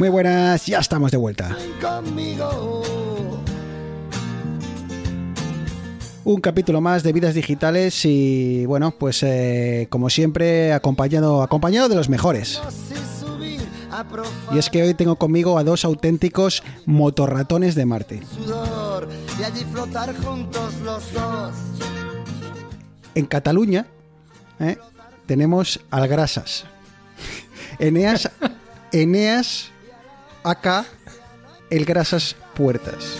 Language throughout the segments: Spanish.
Muy buenas, ya estamos de vuelta. Un capítulo más de Vidas Digitales y bueno, pues eh, como siempre acompañado, acompañado de los mejores. Y es que hoy tengo conmigo a dos auténticos motorratones de Marte. En Cataluña ¿eh? tenemos al Grasas. Eneas, Eneas, acá, el Grasas Puertas.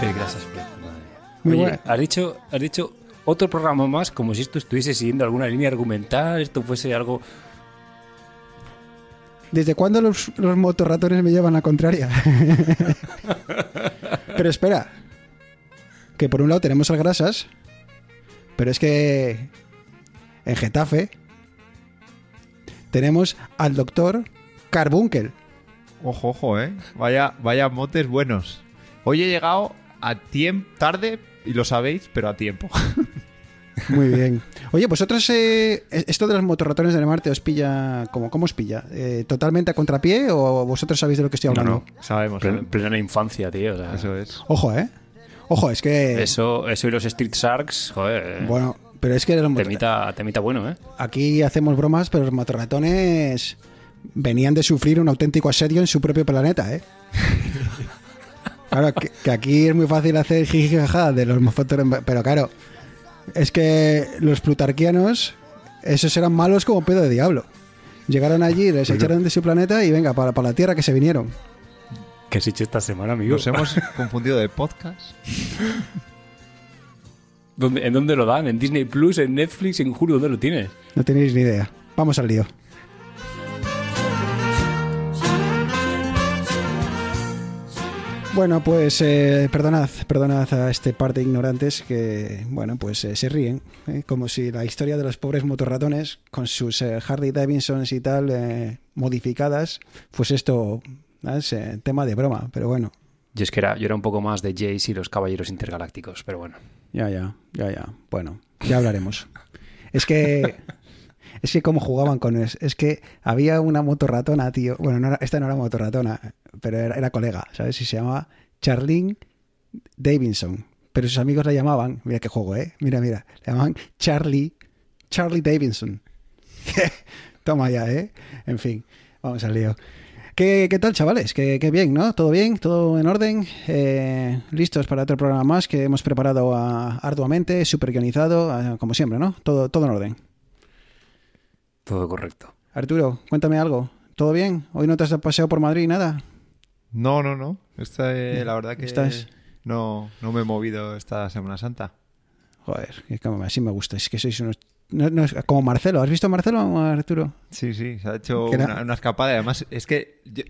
Qué grasas, madre mía. Muy Oye, buena. has dicho, has dicho otro programa más como si esto estuviese siguiendo alguna línea argumental, esto fuese algo... ¿Desde cuándo los, los motorratones me llevan la contraria? pero espera, que por un lado tenemos al Grasas, pero es que en Getafe tenemos al doctor Carbunkel. Ojo, ojo, ¿eh? Vaya, vaya motes buenos. Hoy he llegado a tiempo, tarde, y lo sabéis, pero a tiempo. Muy bien. Oye, vosotros, eh, esto de los motorratones de Marte os pilla, ¿cómo, cómo os pilla? Eh, ¿Totalmente a contrapié o vosotros sabéis de lo que estoy No, hablando? no. Sabemos, Plen- sabemos. plena infancia, tío. o sea, Eso es. Ojo, ¿eh? Ojo, es que... Eso, eso y los Street Sharks, joder. Bueno, pero es que los motor- temita, temita bueno, ¿eh? aquí hacemos bromas, pero los motorratones venían de sufrir un auténtico asedio en su propio planeta, ¿eh? Claro, que, que aquí es muy fácil hacer jijijaja de los motorratones, pero claro, es que los plutarquianos, esos eran malos como pedo de diablo. Llegaron allí, les echaron de su planeta y venga, para, para la Tierra que se vinieron. ¿Qué has hecho esta semana, amigo? Nos hemos confundido de podcast. ¿Dónde- ¿En dónde lo dan? ¿En Disney Plus? ¿En Netflix? ¿En Hulu? ¿Dónde lo tienes? No tenéis ni idea. Vamos al lío. Bueno, pues eh, perdonad, perdonad a este par de ignorantes que, bueno, pues eh, se ríen, ¿eh? como si la historia de los pobres motorratones con sus eh, Harley Davidsons y tal eh, modificadas, pues esto es eh, tema de broma, pero bueno, Yo es que era, yo era un poco más de Jace y los Caballeros Intergalácticos, pero bueno. Ya, ya, ya, ya. Bueno, ya hablaremos. es que. Es que cómo jugaban con es, es que había una motorratona, tío. Bueno, esta no era motorratona, pero era, colega, ¿sabes? Y se llamaba Charlene Davidson. Pero sus amigos la llamaban, mira qué juego, ¿eh? Mira, mira, le llamaban Charlie, Charlie Davidson. Toma ya, ¿eh? En fin, vamos al lío. ¿Qué, qué tal, chavales? ¿Qué, qué bien, ¿no? ¿Todo bien? ¿Todo en orden? Eh, ¿Listos para otro programa más que hemos preparado arduamente, súper guionizado, como siempre, ¿no? Todo, todo en orden. Todo correcto. Arturo, cuéntame algo. ¿Todo bien? ¿Hoy no te has paseo por Madrid nada? No, no, no. Esta, eh, la verdad que Estás- no, no me he movido esta Semana Santa. Joder, así me gusta. Es que sois unos... no- no es- como Marcelo. ¿Has visto a Marcelo, Arturo? Sí, sí, se ha hecho una, una escapada. Además, es que yo-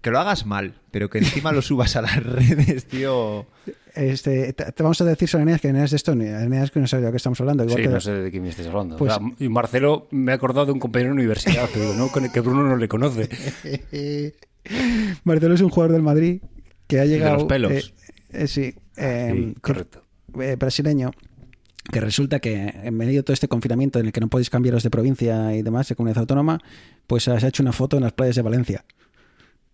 que lo hagas mal, pero que encima lo subas a las redes, tío. Este, te, te vamos a decir sobre Eneas que Eneas de esto, Eneas que no sabe de lo que estamos hablando. Igual Sí, que- no sé de quién me estés hablando. Pues- O sea, y Marcelo me ha acordado de un compañero de universidad, digo, no, el que Bruno no le conoce. Marcelo es un jugador del Madrid que ha llegado. los pelos. eh, eh, sí, eh, Sí, que- correcto. eh, brasileño. Que resulta que en medio de todo este confinamiento en el que no podéis cambiaros de provincia y demás, de comunidad autónoma, pues se ha hecho una foto en las playas de Valencia.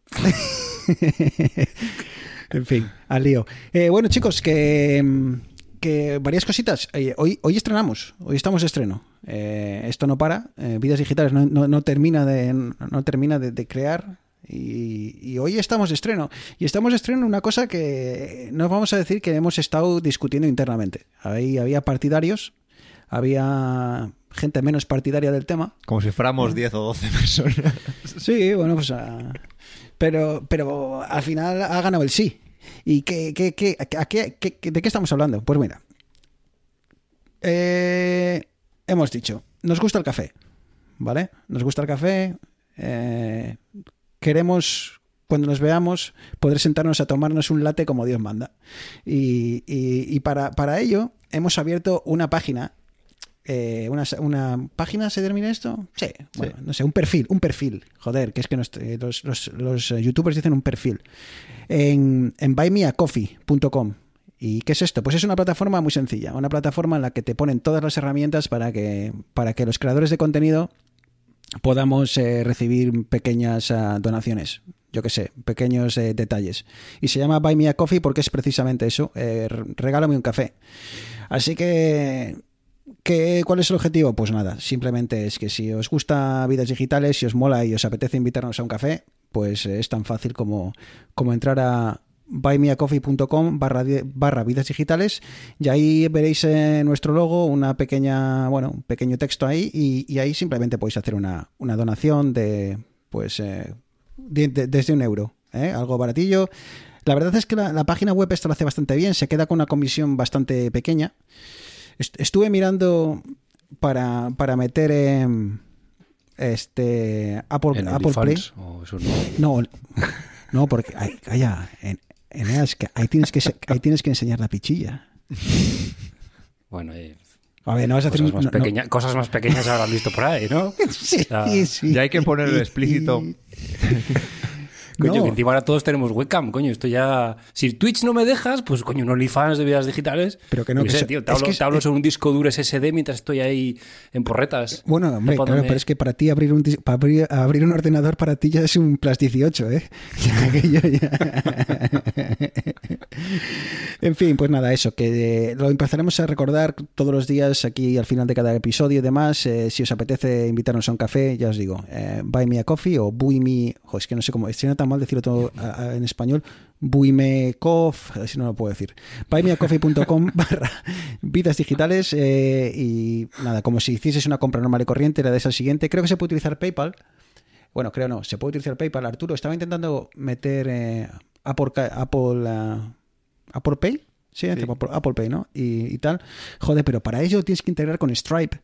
en fin, al lío. Eh, bueno, chicos, que, mm, que varias cositas. Eh, hoy, hoy estrenamos, hoy estamos de estreno. Eh, esto no para, eh, Vidas Digitales no, no- no termina de, no termina de, de crear. Y, y hoy estamos de estreno. Y estamos de estreno en una cosa que no vamos a decir que hemos estado discutiendo internamente. Ahí había partidarios, había gente menos partidaria del tema. Como si fuéramos 10 o 12 personas. Sí, bueno, pues. ah, pero, pero al final ha ganado el sí. ¿Y qué, qué, qué- a qué- de qué estamos hablando? Pues mira. Eh, hemos dicho, nos gusta el café. ¿Vale? Nos gusta el café. eh, queremos cuando nos veamos, poder sentarnos a tomarnos un latte como Dios manda. Y, y- y para, para ello hemos abierto una página. Eh, una, una página se termina esto? Sí, bueno, no sé, un perfil, un perfil. Joder, que es que nos- eh, los, los- los, eh, youtubers dicen un perfil. En, en buymeacoffee.com. ¿Y qué es esto? Pues es una plataforma muy sencilla, una plataforma en la que te ponen todas las herramientas para que, para que los creadores de contenido podamos eh, recibir pequeñas ah, donaciones. Yo qué sé, pequeños eh, detalles. Y se llama Buy Me a Coffee porque es precisamente eso, eh, regálame un café. Así que, que, ¿cuál es el objetivo? Pues nada, simplemente es que si os gusta vidas digitales, si os mola y os apetece invitarnos a un café, pues es tan fácil como, como entrar a buymeacoffee.com barra, barra vidas digitales y ahí veréis eh, nuestro logo, una pequeña, bueno, un pequeño texto ahí y, ahí simplemente podéis hacer una, una donación de, pues, eh, de- de- desde un euro, ¿eh? algo baratillo. La verdad es que la, página web esto lo hace bastante bien, se queda con una comisión bastante pequeña. Est- Estuve mirando para, para meter em, este Apple, ¿En Apple Play. ¿O eso no? No, no, porque ay, calla, en, Eneas, que ahí tienes que ahí tienes que enseñar la pichilla. Bueno, eh, A ver, no vas a hacer cosas, más no- no. pequeña- cosas más pequeñas habrán visto por ahí, ¿no? Sí, Ah, sí. ya hay que ponerlo explícito. Coño, No. que encima ahora todos tenemos webcam, coño, esto ya... Si Twitch no me dejas, pues coño, un OnlyFans de vidas digitales. Pero que no, que sé, tío, te es hablo, que es- te hablo sobre un disco duro SSD mientras estoy ahí en porretas. Bueno, hombre, claro, pero es que para ti abrir un para abrir, abrir un ordenador para ti ya es un Plus 18, ¿eh? Ya que yo ya- en fin, pues nada, eso, que eh, lo empezaremos a recordar todos los días aquí al final de cada episodio y demás. eh, si os apetece invitarnos a un café, ya os digo, eh, buy me a coffee o buy me, jo, es que no sé cómo, suena tan mal decirlo todo a- a- en español, buy me coff, si no lo puedo decir, buymeacoffee.com barra vidas digitales eh, y nada, como si hicieses una compra normal y corriente, la de esa siguiente, creo que se puede utilizar PayPal. Bueno, creo no, se puede utilizar PayPal. Arturo, estaba intentando meter eh, Apple, Apple, ah, Apple Pay. Sí, Apple, Apple Pay, ¿no? Y, y tal. Joder, pero para ello tienes que integrar con Stripe.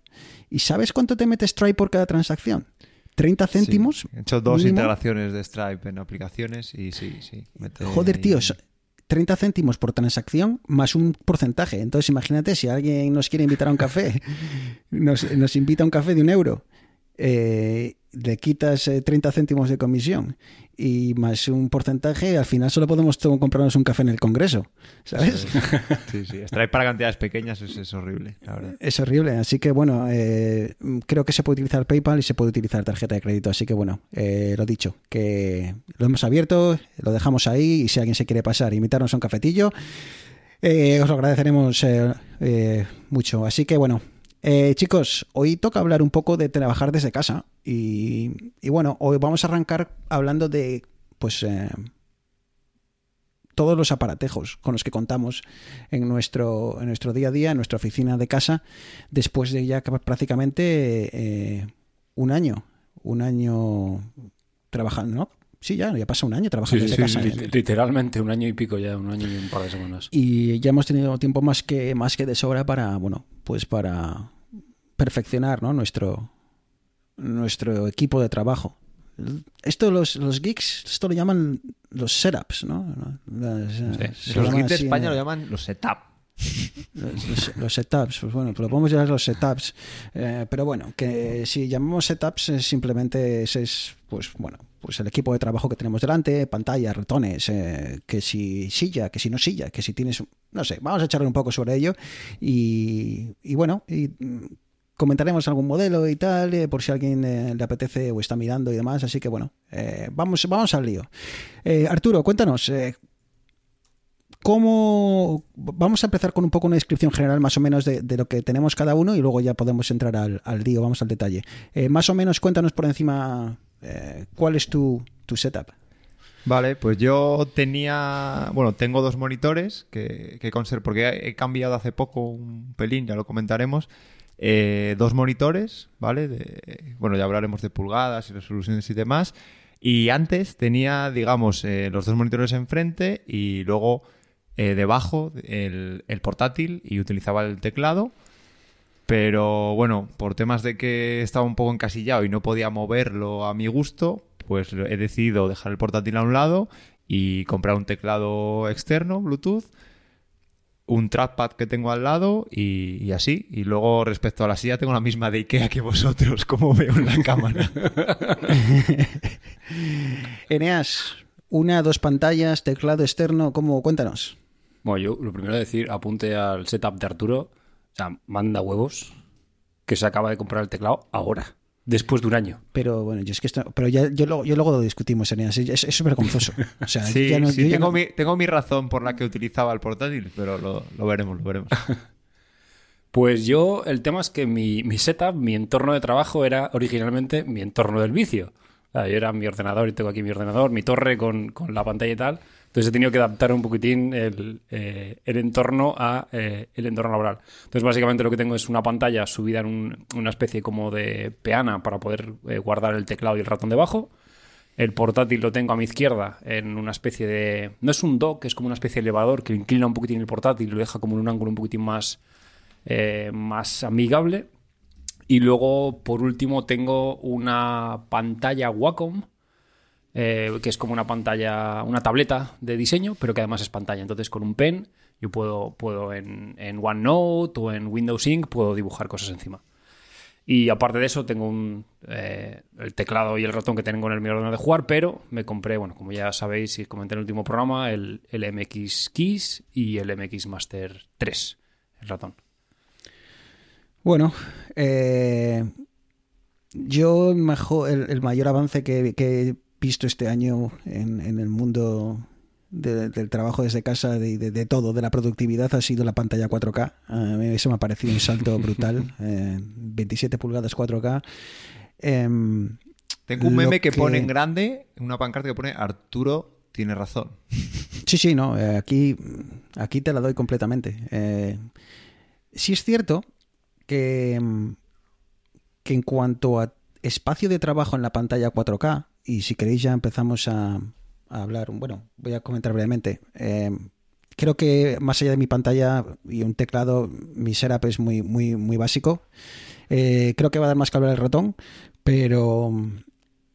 ¿Y sabes cuánto te mete Stripe por cada transacción? 30 céntimos. Sí. He hecho dos mínimo. integraciones de Stripe en aplicaciones y sí, sí. Joder, ahí- tío, so- 30 céntimos por transacción más un porcentaje. Entonces, imagínate si alguien nos quiere invitar a un café, nos, nos invita a un café de un euro, eh, le quitas eh, 30 céntimos de comisión y más un porcentaje, al final solo podemos comprarnos un café en el Congreso, ¿sabes? Sí, sí. Stripe para cantidades pequeñas es, es horrible, la verdad. Es horrible, así que bueno, eh, creo que se puede utilizar PayPal y se puede utilizar tarjeta de crédito, así que bueno, eh, lo dicho, que lo hemos abierto, lo dejamos ahí y si alguien se quiere pasar e invitarnos a un cafetillo, eh, os lo agradeceremos eh, eh, mucho. Así que bueno, eh, chicos, hoy toca hablar un poco de trabajar desde casa y, bueno, hoy vamos a arrancar hablando de pues... eh, todos los aparatejos con los que contamos en nuestro, en nuestro día a día, en nuestra oficina de casa, después de ya prácticamente eh, un año, un año trabajando, ¿no? Sí, ya, ya pasa un año trabajando sí, desde sí, casa. li- literalmente un año y pico ya, un año y un par de semanas. Y ya hemos tenido tiempo más que, más que de sobra para, bueno, pues para perfeccionar ¿no? nuestro, nuestro equipo de trabajo. Esto los, los geeks, esto lo llaman los setups, ¿no? Las, eh, se Los kits de en España el- lo llaman los setup. los, los- los setups, pues bueno, pues lo podemos llamar los setups. Eh, pero bueno, que si llamamos setups, es simplemente ese es, pues bueno, pues el equipo de trabajo que tenemos delante, pantalla, ratones, eh, que si silla, que si no silla, que si tienes, no sé, vamos a echarle un poco sobre ello y, y bueno, y mm, comentaremos algún modelo y tal, eh, por si alguien eh, le apetece o está mirando y demás, así que bueno, vamos, vamos al lío. Arturo, cuéntanos, ¿Cómo vamos a empezar con un poco una descripción general más o menos de, lo que tenemos cada uno y luego ya podemos entrar al, al lío, vamos al detalle. Más o menos cuéntanos por encima eh, cuál es tu, tu setup. Vale, pues yo tenía, bueno, tengo dos monitores que, que conservo, porque he cambiado hace poco un pelín, ya lo comentaremos. Eh, dos monitores, ¿vale? De- bueno, ya hablaremos de pulgadas y resoluciones y demás. Y antes tenía, digamos, eh, los dos monitores enfrente y luego eh, debajo el portátil y utilizaba el teclado. Pero bueno, por temas de que estaba un poco encasillado y no podía moverlo a mi gusto, pues he decidido dejar el portátil a un lado y comprar un teclado externo, Bluetooth, un trackpad que tengo al lado y, y así. Y luego respecto a la silla tengo la misma de Ikea que vosotros, como veo en la cámara. Eneas, una, dos pantallas, teclado externo, ¿cómo? Cuéntanos. Bueno, yo lo primero de decir, apunte al setup de Arturo. O sea, manda huevos que se acaba de comprar el teclado ahora, después de un año. Pero bueno, yo es que esto, pero ya, yo, luego, yo luego lo discutimos, Eneas. Es es súper confuso. O sea, Sí, ya no- sí, tengo, no- mi, tengo mi razón por la que utilizaba el portátil, pero lo, lo veremos, lo veremos. Pues yo, el tema es que mi, mi setup, mi entorno de trabajo era originalmente mi entorno del vicio. O sea, yo era mi ordenador y tengo aquí mi ordenador, mi torre con, con la pantalla y tal. Entonces he tenido que adaptar un poquitín el, eh, entorno a eh, el entorno laboral. Entonces básicamente lo que tengo es una pantalla subida en un- una especie como de peana para poder eh, guardar el teclado y el ratón debajo. El portátil lo tengo a mi izquierda en una especie de... No es un dock, es como una especie de elevador que inclina un poquitín el portátil y lo deja como en un ángulo un poquitín más, más amigable. Y luego, por último, tengo una pantalla Wacom, eh, que es como una pantalla, una tableta de diseño, pero que además es pantalla. Entonces, con un pen, yo puedo, puedo en, en OneNote o en Windows Ink, puedo dibujar cosas encima. Y aparte de eso, tengo un, eh, el teclado y el ratón que tengo en el mi ordenador de jugar, pero me compré, bueno, como ya sabéis y comenté en el último programa, el, el MX Keys y el MX Master 3, el ratón. Bueno, eh, yo mejor, el, el mayor avance que, que visto este año en, en el mundo de- del trabajo desde casa, de, de- de todo, de la productividad, ha sido la pantalla 4K. A mí eso me ha parecido un salto brutal. eh, 27 pulgadas 4K. Em, Tengo un meme que, que- pone en grande, una pancarta que pone Arturo tiene razón. Sí, sí, no, eh, aquí, aquí te la doy completamente. Eh, sí es cierto que, mm, que en cuanto a espacio de trabajo en la pantalla 4K, y si queréis ya empezamos a, hablar, bueno, voy a comentar brevemente. Eh, creo que más allá de mi pantalla y un teclado, mi setup es muy, muy, muy básico. Eh, creo que va a dar más que hablar el ratón, pero,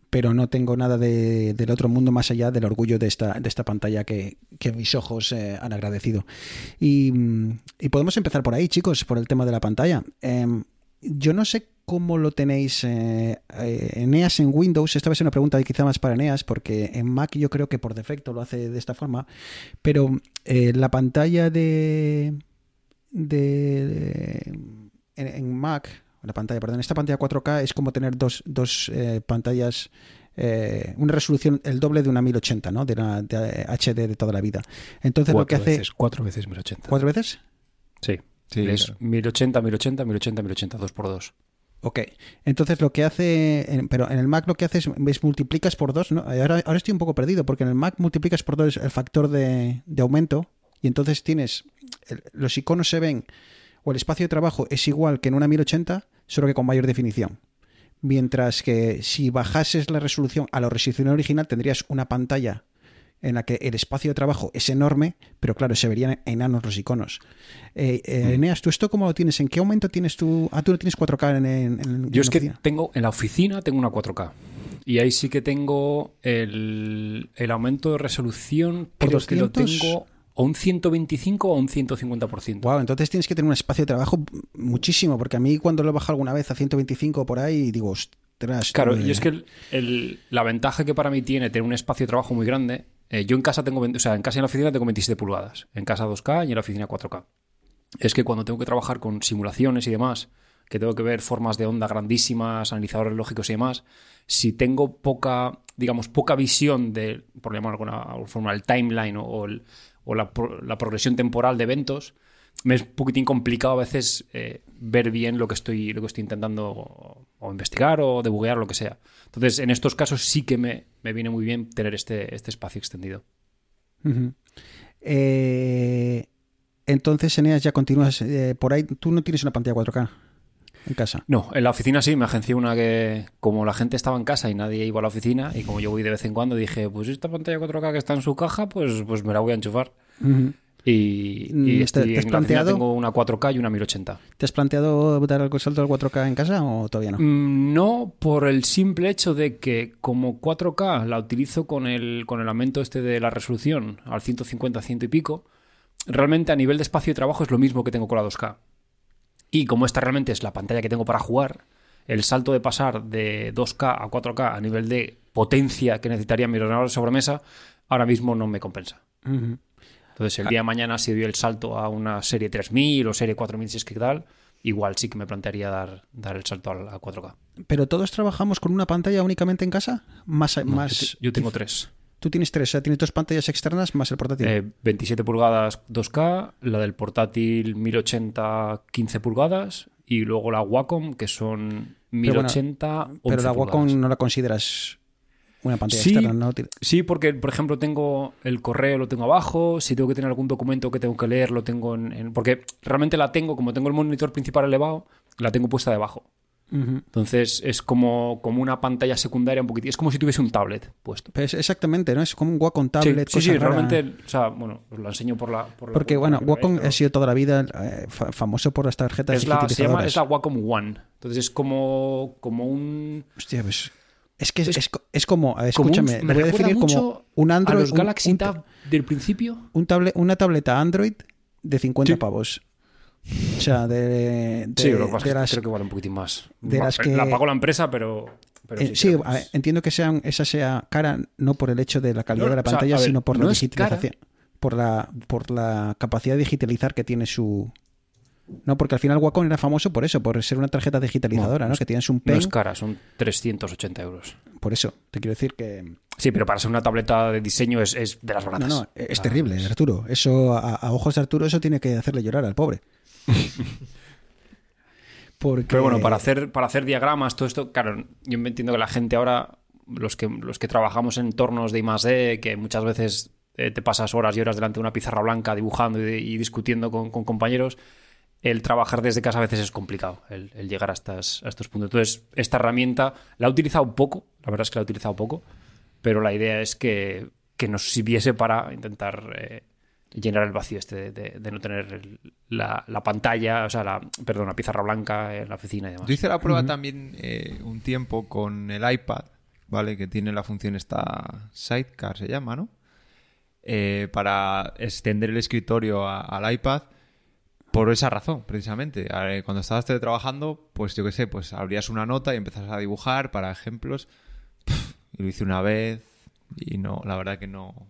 pero no tengo nada de- del otro mundo más allá del orgullo de esta, de esta pantalla que, mis ojos eh, han agradecido. Y, podemos empezar por ahí, chicos, por el tema de la pantalla. Yo no sé cómo lo tenéis eh, eh, Eneas en Windows. Esta va a ser una pregunta quizá más para Eneas, porque en Mac yo creo que por defecto lo hace de esta forma. Pero eh, la pantalla de, de, de- en, en Mac, la pantalla, perdón, esta pantalla 4K es como tener dos, dos eh, pantallas, eh, una resolución el doble de una 1080, ¿no? De la de HD de toda la vida. Entonces lo que Cuatro hace veces, cuatro veces 1080. cuatro veces. Sí. Sí, es claro. 1080, 1080, 1080, 1080, 2 por 2 Ok, entonces lo que hace, pero en el Mac lo que hace es, ves, multiplicas por dos, ¿no? Ahora, estoy un poco perdido porque en el Mac multiplicas por dos el factor de, de aumento y entonces tienes, los iconos se ven o el espacio de trabajo es igual que en una 1080, solo que con mayor definición. Mientras que si bajases la resolución a la resolución original tendrías una pantalla en la que el espacio de trabajo es enorme, pero claro, se verían enanos los iconos. Eh, eh, Eneas, ¿tú esto cómo lo tienes? ¿En qué aumento tienes tú? Ah, tú no tienes 4K en, en, en Yo es que tengo, en la oficina tengo una 4K. Y ahí sí que tengo el, el aumento de resolución, ¿Por creo que lo 200? tengo o un 125 o un 150%. Wow, entonces tienes que tener un espacio de trabajo muchísimo, porque a mí cuando lo he bajado alguna vez a 125 por ahí, digo, ostras. Claro, y es que el- el- la ventaja que para mí tiene tener un espacio de trabajo muy grande, eh, yo en casa tengo, 20 o sea, en casa y en la oficina tengo 27 pulgadas, en casa 2K y en la oficina 4K. Es que cuando tengo que trabajar con simulaciones y demás, que tengo que ver formas de onda grandísimas, analizadores lógicos y demás, si tengo poca, digamos, poca visión de, por llamarlo de alguna forma, el timeline o, la progresión temporal de eventos, me es un poquitín complicado a veces eh, ver bien lo que estoy lo que estoy intentando o, o investigar o debuguear lo que sea. Entonces, en estos casos sí que me, me viene muy bien tener este, este espacio extendido. Eh, entonces, Eneas, ya continúas eh, por ahí. Tú no tienes una pantalla 4K en casa. No, en la oficina sí, me agencié una que, como la gente estaba en casa y nadie iba a la oficina, y como yo voy de vez en cuando, dije, pues esta pantalla 4K que está en su caja, pues, pues me la voy a enchufar. Ujú. Y, Mm, y ¿te- estoy te has en la planteado? tengo una 4K y una 1080. ¿Te has planteado dar el salto al 4K en casa o todavía no? Mm, No, por el simple hecho de que como 4K la utilizo con el, con el aumento este de la resolución al 150, 100 y pico, realmente a nivel de espacio de trabajo es lo mismo que tengo con la 2K. Y como esta realmente es la pantalla que tengo para jugar, el salto de pasar de 2K a 4K a nivel de potencia que necesitaría mi ordenador de sobremesa, ahora mismo no me compensa. Ujú. Entonces, el día de mañana, si doy el salto a una serie 3000 o serie 4000, si es que tal, igual sí que me plantearía dar, dar el salto al- a 4K. ¿Pero todos trabajamos con una pantalla únicamente en casa? Más, No, más... yo, te- yo tengo tres. Tú tienes tres, o sea, tienes dos pantallas externas más el portátil. Eh, 27 pulgadas 2K, la del portátil 1080 15 pulgadas y luego la Wacom que son Pero bueno, 1080 11 Pero la Wacom pulgadas. no la consideras una pantalla Sí. externa, ¿no? Sí, porque por ejemplo tengo el correo, lo tengo abajo, si tengo que tener algún documento que tengo que leer, lo tengo en... en- porque realmente la tengo, como tengo el monitor principal elevado, la tengo puesta debajo. Entonces es como, como una pantalla secundaria un poquito. Es como si tuviese un tablet puesto. Pues exactamente, ¿no? Es como un Wacom tablet. sí, sí, realmente, o sea, bueno, os la enseño por la... por la- Porque, por bueno, lo Wacom pero- ha sido toda la vida eh, fa- famoso por las tarjetas es la, se llama es la Wacom One. Entonces es como, como un... Hostia, pues, es que es, Es- es es como, como un- escúchame, me lo voy a definir mucho como un Android, a los Galaxy un, Tab del principio. un tablet, una tableta Android de 50 Sí. pavos. O sea, de, de, sí, lo que pasa de es que las- creo que vale un poquitín más. de Va- las que- La pagó la empresa, pero... pero Eh, sí, sí, creo que a- es- entiendo que sean, esa sea cara no por el hecho de la calidad No, de la o sea, pantalla, ver, sino por no la cara. digitalización. Por la, por la capacidad de digitalizar que tiene su. No, porque al final Wacom era famoso por eso, por ser una tarjeta digitalizadora, No, ¿no? es- Que tienes un No pen. es cara, son 380 euros. Por eso, te quiero decir que. Sí, pero para ser una tableta de diseño es, es de las No, baratas. no, es Ah, terrible, Arturo. Eso, a, a ojos de Arturo, eso tiene que hacerle llorar al pobre. Porque... Pero bueno, para hacer, para hacer diagramas, todo esto, claro, yo me entiendo que la gente ahora, los que, los que trabajamos en entornos de I+D, que muchas veces eh, te pasas horas y horas delante de una pizarra blanca dibujando y, y discutiendo con, con compañeros, el trabajar desde casa a veces es complicado, el, el llegar a, estas, a estos puntos. Entonces, esta herramienta la he utilizado poco, la verdad es que la he utilizado poco, pero la idea es que, que nos sirviese para intentar eh, llenar el vacío este de, de- de no tener el- la, la pantalla, o sea, la, perdón, la pizarra blanca en la oficina y demás. Yo hice la prueba también eh, un tiempo con el iPad, ¿vale? Que tiene la función esta Sidecar, se llama, ¿no? Eh, para extender el escritorio a- al iPad por esa razón, precisamente. Cuando estabas teletrabajando, pues yo qué sé, pues abrías una nota y empezas a dibujar para ejemplos. Y lo hice una vez y no, la verdad que no.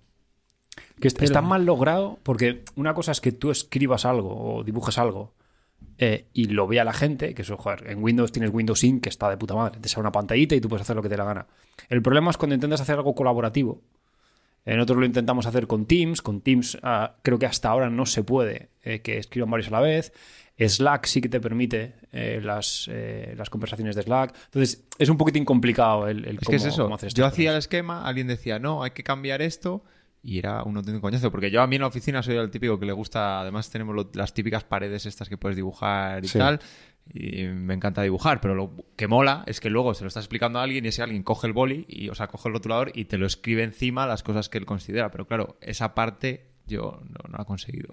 Que est- está mal logrado porque una cosa es que tú escribas algo o dibujes algo eh, y lo vea la gente, que eso, joder, en Windows tienes Windows Ink que está de puta madre, te sale una pantallita y tú puedes hacer lo que te dé la gana. El problema es cuando intentas hacer algo colaborativo. Eh, Nosotros lo intentamos hacer con Teams, con Teams ah, creo que hasta ahora no se puede eh, que escriban varios a la vez. Slack sí que te permite eh, las, eh, las conversaciones de Slack. Entonces es un poquitín complicado el, el Es cómo, que es eso. cómo hacer Yo hacía el esquema, alguien decía, no, hay que cambiar esto. Y era un auténtico coñazo. Porque yo a mí en la oficina soy el típico que le gusta. Además, tenemos lo- las típicas paredes estas que puedes dibujar y Sí. tal. Y me encanta dibujar. Pero lo que mola es que luego se lo estás explicando a alguien y ese alguien coge el boli, y, o sea, coge el rotulador y te lo escribe encima las cosas que él considera. Pero claro, esa parte yo no, no la he conseguido.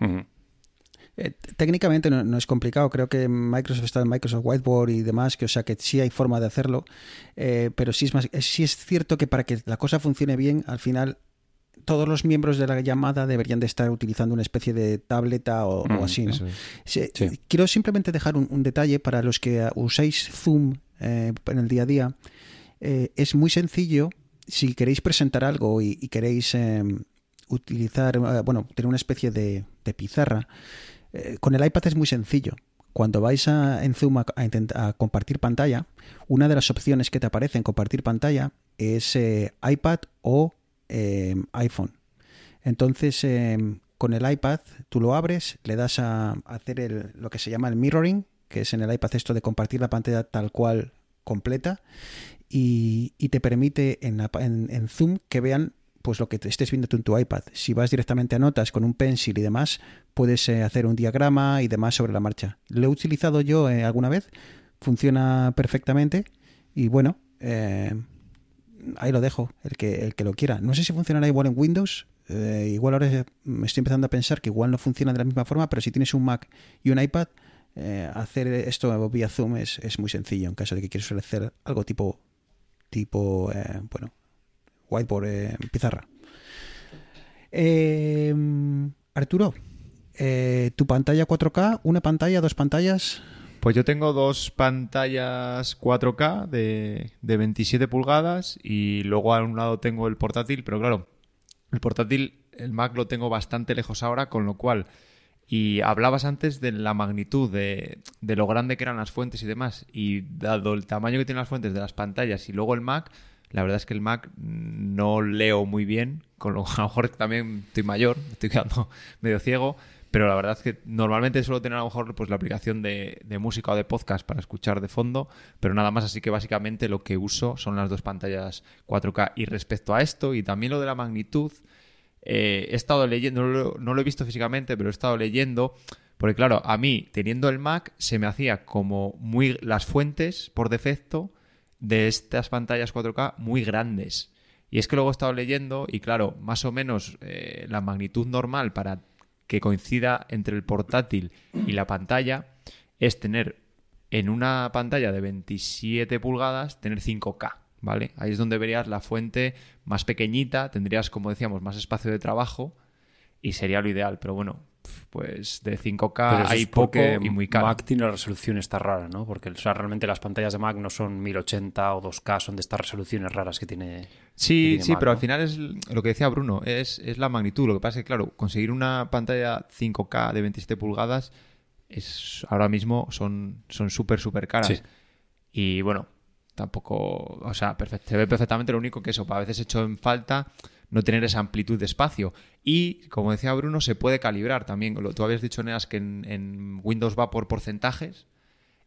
Eh, técnicamente no, no es complicado, creo que Microsoft está en Microsoft Whiteboard y demás, que o sea que sí hay forma de hacerlo, eh, pero sí es más, es- sí es cierto que para que la cosa funcione bien, al final todos los miembros de la llamada deberían de estar utilizando una especie de tableta o, o Mm, así, ¿no? Eso es. Sí, Sí. Quiero simplemente dejar un, un detalle para los que uh, usáis Zoom eh, en el día a día. Eh, es muy sencillo si queréis presentar algo y, y queréis eh, utilizar, eh, bueno, tener una especie de, de pizarra. eh, con el iPad es muy sencillo. Cuando vais a, en Zoom a, a intent- a compartir pantalla, una de las opciones que te aparece en compartir pantalla es eh, iPad o eh, iPhone. Entonces, eh, con el iPad tú lo abres, le das a hacer el- lo que se llama el mirroring, que es en el iPad esto de compartir la pantalla tal cual completa, y, te permite en, la en Zoom que vean pues lo que te estés viendo tú en tu iPad. Si vas directamente a notas con un pencil y demás, puedes eh, hacer un diagrama y demás sobre la marcha. Lo he utilizado yo eh, alguna vez, funciona perfectamente y bueno, eh, ahí lo dejo, el que, el que lo quiera. No sé si funcionará igual en Windows, Eh, igual ahora me estoy empezando a pensar que igual no funciona de la misma forma, pero si tienes un Mac y un iPad, eh, hacer esto vía Zoom es, es, muy sencillo en caso de que quieras hacer algo tipo, tipo eh, bueno, whiteboard, pizarra. Arturo, tu pantalla 4K, una pantalla, dos pantallas. Pues yo tengo dos pantallas 4K de, de 27 pulgadas y luego a un lado tengo el portátil, pero claro, el portátil, el Mac lo tengo bastante lejos ahora, con lo cual y hablabas antes de la magnitud, de, lo grande que eran las fuentes y demás. Y dado el tamaño que tienen las fuentes de las pantallas y luego el Mac, la verdad es que el Mac no leo muy bien. Con lo a lo mejor también estoy mayor, estoy quedando medio ciego. Pero la verdad es que normalmente suelo tener a lo mejor pues, la aplicación de, música o de podcast para escuchar de fondo, pero nada más. Así que básicamente lo que uso son las dos pantallas 4K. Y respecto a esto, y también lo de la magnitud, eh, he estado leyendo, no lo, he visto físicamente, pero he estado leyendo, porque claro, a mí, teniendo el Mac, se me hacía como muy las fuentes por defecto de estas pantallas 4K muy grandes. Y es que luego he estado leyendo y claro, más o menos eh, la magnitud normal para que coincida entre el portátil y la pantalla es tener en una pantalla de 27 pulgadas, tener 5K. ¿vale? Ahí es donde verías la fuente más pequeñita, tendrías, como decíamos, más espacio de trabajo y sería lo ideal, pero bueno, pues de 5K hay poco y muy caro. Mac tiene la resolución esta rara, ¿no? Porque realmente las pantallas de Mac no son 1080 o 2K, son de estas resoluciones raras que tiene. Sí, sí, pero al final es lo que decía Bruno, es, es, la magnitud. Lo que pasa es que, claro, conseguir una pantalla 5K de 27 pulgadas es ahora mismo son súper, súper caras. Y bueno, tampoco, o sea, se ve perfectamente lo único que eso, a veces hecho en falta no tener esa amplitud de espacio. Y, como decía Bruno, se puede calibrar también. Tú habías dicho, Neas, que en, Windows va por porcentajes.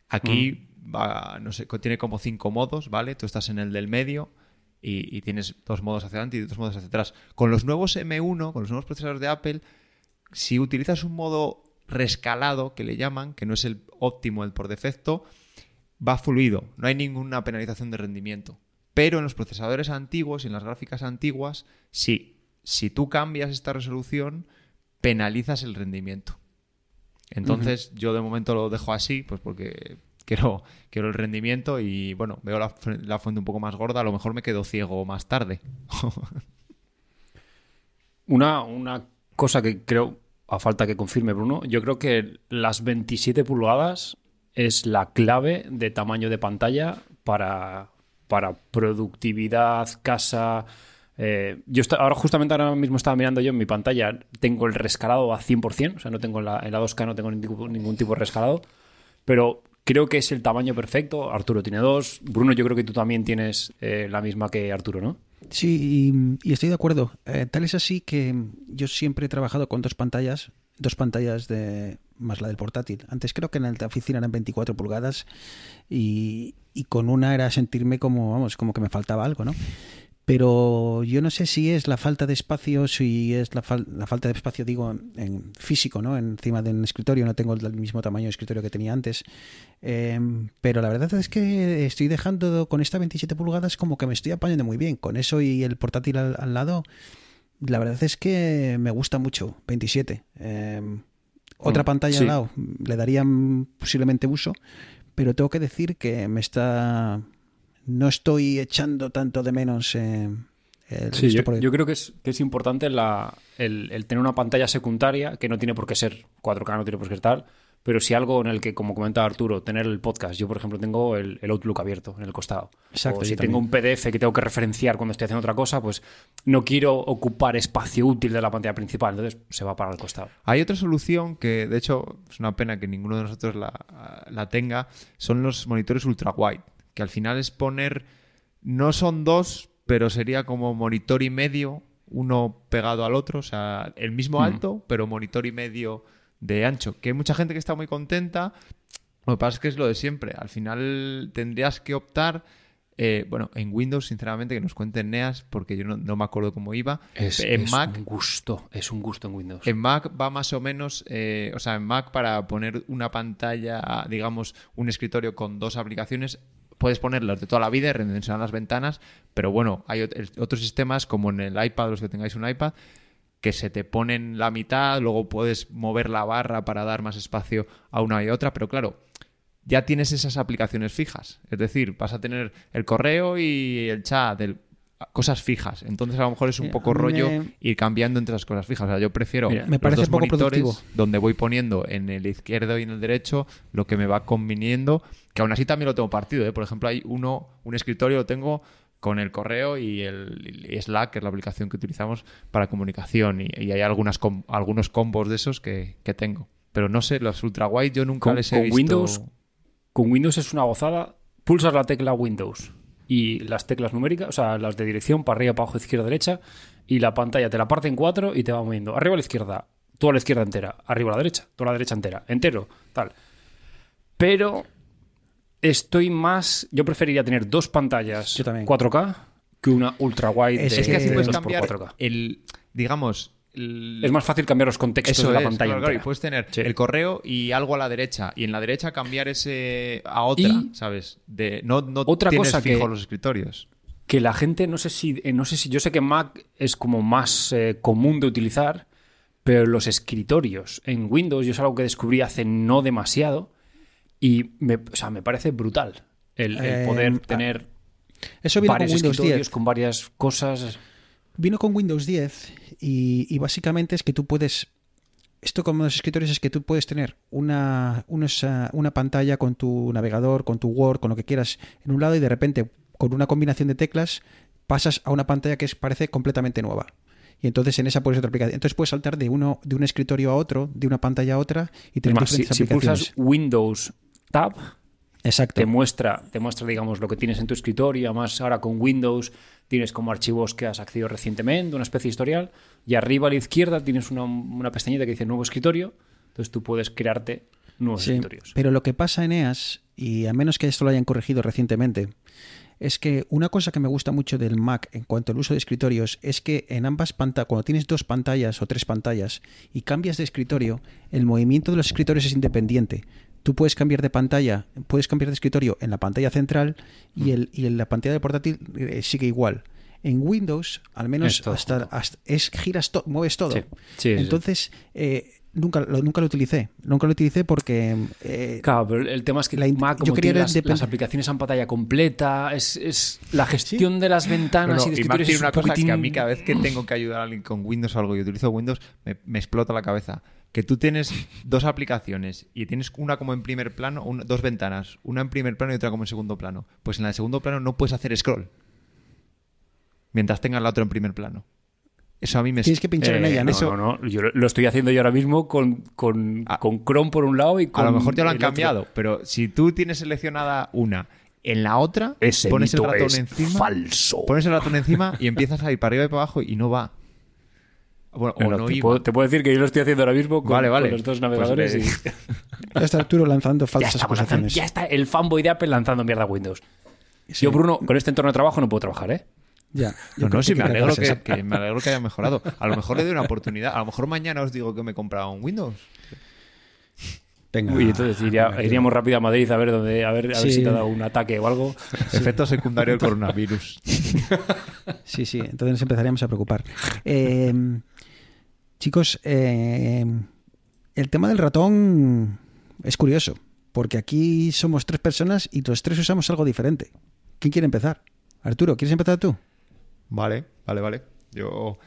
Aquí mm. va, no sé, tiene como cinco modos, ¿vale? Tú estás en el del medio y, tienes dos modos hacia adelante y dos modos hacia atrás. Con los nuevos M1, con los nuevos procesadores de Apple, si utilizas un modo rescalado, que le llaman, que no es el óptimo, el por defecto, va fluido, no hay ninguna penalización de rendimiento. Pero en los procesadores antiguos y en las gráficas antiguas, sí. Si tú cambias esta resolución, penalizas el rendimiento. Entonces, yo de momento lo dejo así, pues porque quiero, quiero el rendimiento y bueno, veo la, la, fuente un poco más gorda, a lo mejor me quedo ciego más tarde. una, una cosa que creo, a falta que confirme Bruno, yo creo que las 27 pulgadas es la clave de tamaño de pantalla para, para productividad, casa. Eh, yo ahora justamente ahora mismo estaba mirando yo en mi pantalla, tengo el rescalado a 100%, o sea, no tengo en la, 2K no tengo ningún, tipo de rescalado, pero creo que es el tamaño perfecto. Arturo tiene dos, Bruno yo creo que tú también tienes eh, la misma que Arturo, ¿no? Sí, y, estoy de acuerdo. Eh, tal es así que yo siempre he trabajado con dos pantallas, dos pantallas de más la del portátil. Antes creo que en la oficina eran 24 pulgadas y, y, con una era sentirme como, vamos, como que me faltaba algo, ¿no? Pero yo no sé si es la falta de espacio, si es la, la falta de espacio, digo, en físico, ¿no? Encima de un escritorio, no tengo el mismo tamaño de escritorio que tenía antes. Em, pero la verdad es que estoy dejando con esta 27 pulgadas como que me estoy apañando muy bien. Con eso y el portátil al, lado, la verdad es que me gusta mucho, 27. Otra mm, pantalla al lado le daría posiblemente uso, pero tengo que decir que me está. No estoy echando tanto de menos. Eh, sí, yo, creo que es, que es importante la, el, el, tener una pantalla secundaria que no tiene por qué ser 4K, no tiene por qué ser tal, pero si algo en el que, como comentaba Arturo, tener el podcast. Yo, por ejemplo, tengo el, Outlook abierto en el costado. Exacto, o si tengo un PDF que tengo que referenciar cuando estoy haciendo otra cosa, pues no quiero ocupar espacio útil de la pantalla principal, entonces se va para el costado. Hay otra solución que, de hecho, es una pena que ninguno de nosotros la, tenga, son los monitores ultra wide, que al final es poner, no son dos, pero sería como monitor y medio, uno pegado al otro, o sea, el mismo alto, pero monitor y medio de ancho. Que hay mucha gente que está muy contenta. Lo que pasa es que es lo de siempre. Al final tendrías que optar. Eh, bueno, en Windows, sinceramente, que nos cuenten NEAS, porque yo no, me acuerdo cómo iba. Es, en Mac, un gusto, es un gusto en Windows. En Mac va más o menos, eh, o sea, en Mac para poner una pantalla, digamos, un escritorio con dos aplicaciones, puedes ponerlas de toda la vida y redimensionar las ventanas, pero bueno, hay otros sistemas como en el iPad, los que tengáis un iPad, que se te ponen la mitad, luego puedes mover la barra para dar más espacio a una y otra, pero claro, ya tienes esas aplicaciones fijas. Es decir, vas a tener el correo y el chat, el- cosas fijas. Entonces a lo mejor es un Sí, poco rollo me- ir cambiando entre las cosas fijas. O sea, yo prefiero Mira, me los parece dos poco monitores productivo. donde voy poniendo en el izquierdo y en el derecho lo que me va conviniendo, que aún así también lo tengo partido. ¿eh? Por ejemplo, hay uno, un escritorio lo tengo con el correo y el Slack, que es la aplicación que utilizamos para comunicación. Y, y hay algunas com- algunos combos de esos que, que tengo. Pero no sé, los ultra wide yo nunca Con- les he con visto. Windows, Con Windows es una gozada. Pulsas la tecla Windows y las teclas numéricas, o sea, las de dirección para arriba, para abajo, izquierda, derecha, y la pantalla te la parte en cuatro y te va moviendo. Arriba a la izquierda, tú a la izquierda entera, arriba a la derecha, tú a la derecha entera, entero, tal. Pero estoy más. Yo preferiría tener dos pantallas Yo también. 4K que una ultra wide Es de, Es que así puedes 2x4K. cambiar el, digamos, el- Es más fácil cambiar los contextos Eso de la es, pantalla. claro, claro, y puedes tener Sí. el correo y algo a la derecha. Y en la derecha cambiar ese a otra, Y- ¿sabes? De, no no Otra tienes cosa fijo que- los escritorios. que la gente, no sé si, eh, no sé si, yo sé que Mac es como más eh, común de utilizar, pero los escritorios en Windows yo es algo que descubrí hace no demasiado y me, o sea, me parece brutal el, el Eh, poder ah, tener Eso vino con varios Windows escritorios 10. con varias cosas. Vino con Windows 10 y, y básicamente es que tú puedes... Esto como los escritorios es que tú puedes tener una, unos, ah, una pantalla con tu navegador, con tu Word, con lo que quieras en un lado y de repente con una combinación de teclas pasas a una pantalla que es, parece completamente nueva. Y entonces en esa puedes otra aplicación. Entonces puedes saltar de uno de un escritorio a otro, de una pantalla a otra y tener si, diferentes si aplicaciones. pulsas Windows Tab, Exacto. te muestra, te muestra, digamos, lo que tienes en tu escritorio. Además, ahora con Windows tienes como archivos que has accedido recientemente, una especie de historial. Y arriba a la izquierda tienes una, una pestañita que dice nuevo escritorio. Entonces tú puedes crearte nuevos Sí, escritorios. pero lo que pasa en EAS, y a menos que esto lo hayan corregido recientemente, es que una cosa que me gusta mucho del Mac en cuanto al uso de escritorios es que en ambas pantallas, cuando tienes dos pantallas o tres pantallas y cambias de escritorio, el movimiento de los escritorios es independiente. Tú puedes cambiar de pantalla, puedes cambiar de escritorio en la pantalla central y, el, y en la pantalla del portátil eh, sigue igual. En Windows, al menos Es hasta, hasta- es giras to- mueves todo. Sí, sí, sí, sí. Entonces, eh, nunca, lo, nunca lo utilicé. Nunca lo utilicé porque eh, Claro, pero el tema es que La Mac, yo como quería tiene las, aplicaciones en pantalla completa, es, es la gestión de las ventanas No, no, y de y Mac escritorios tiene es una un cosa que a poquitín- mí cada vez que tengo que ayudar a alguien con Windows o algo y utilizo Windows, me, me explota la cabeza. Que tú tienes dos aplicaciones y tienes una como en primer plano, un- dos ventanas, una en primer plano y otra como en segundo plano. Pues en la de segundo plano no puedes hacer scroll. Mientras tengas la otra en primer plano. Eso a mí me... tienes que pinchar en Eh, ella, ¿no? no, Eso- no, no, yo lo, estoy haciendo yo ahora mismo con, con, Ah. con Chrome por un lado y con A lo mejor ya lo han otro. cambiado, pero si tú tienes seleccionada una, en la otra Ese pones el ratón es encima, falso. pones el ratón encima y empiezas a ir para arriba y para abajo y no va. Bueno, o Bueno, no te, iba. puedo, te puedo decir que yo lo estoy haciendo ahora mismo con, Vale, vale. con los dos Pues, navegadores eh, y Ya está Arturo lanzando ya, falsas lanzando- acusaciones. ya está el fanboy de Apple lanzando mierda a Windows. Sí. Yo, Bruno, con este entorno de trabajo no puedo trabajar, ¿eh? Ya. Yo No, no, sí, que me alegro que, que- me alegro que haya mejorado. A lo mejor le doy una oportunidad. A lo mejor mañana os digo que me he comprado un Windows. Venga. Uy, entonces iría- venga, iríamos rápido a Madrid a ver dónde, a ver, a ver si te ha dado un ataque o algo. Efecto secundario del coronavirus. Sí, sí, entonces nos empezaríamos a preocupar. Eh, chicos, eh, el tema del ratón es curioso, porque aquí somos tres personas y los tres usamos algo diferente. ¿Quién quiere empezar? Arturo, ¿quieres empezar tú? Vale, vale, vale. Yo.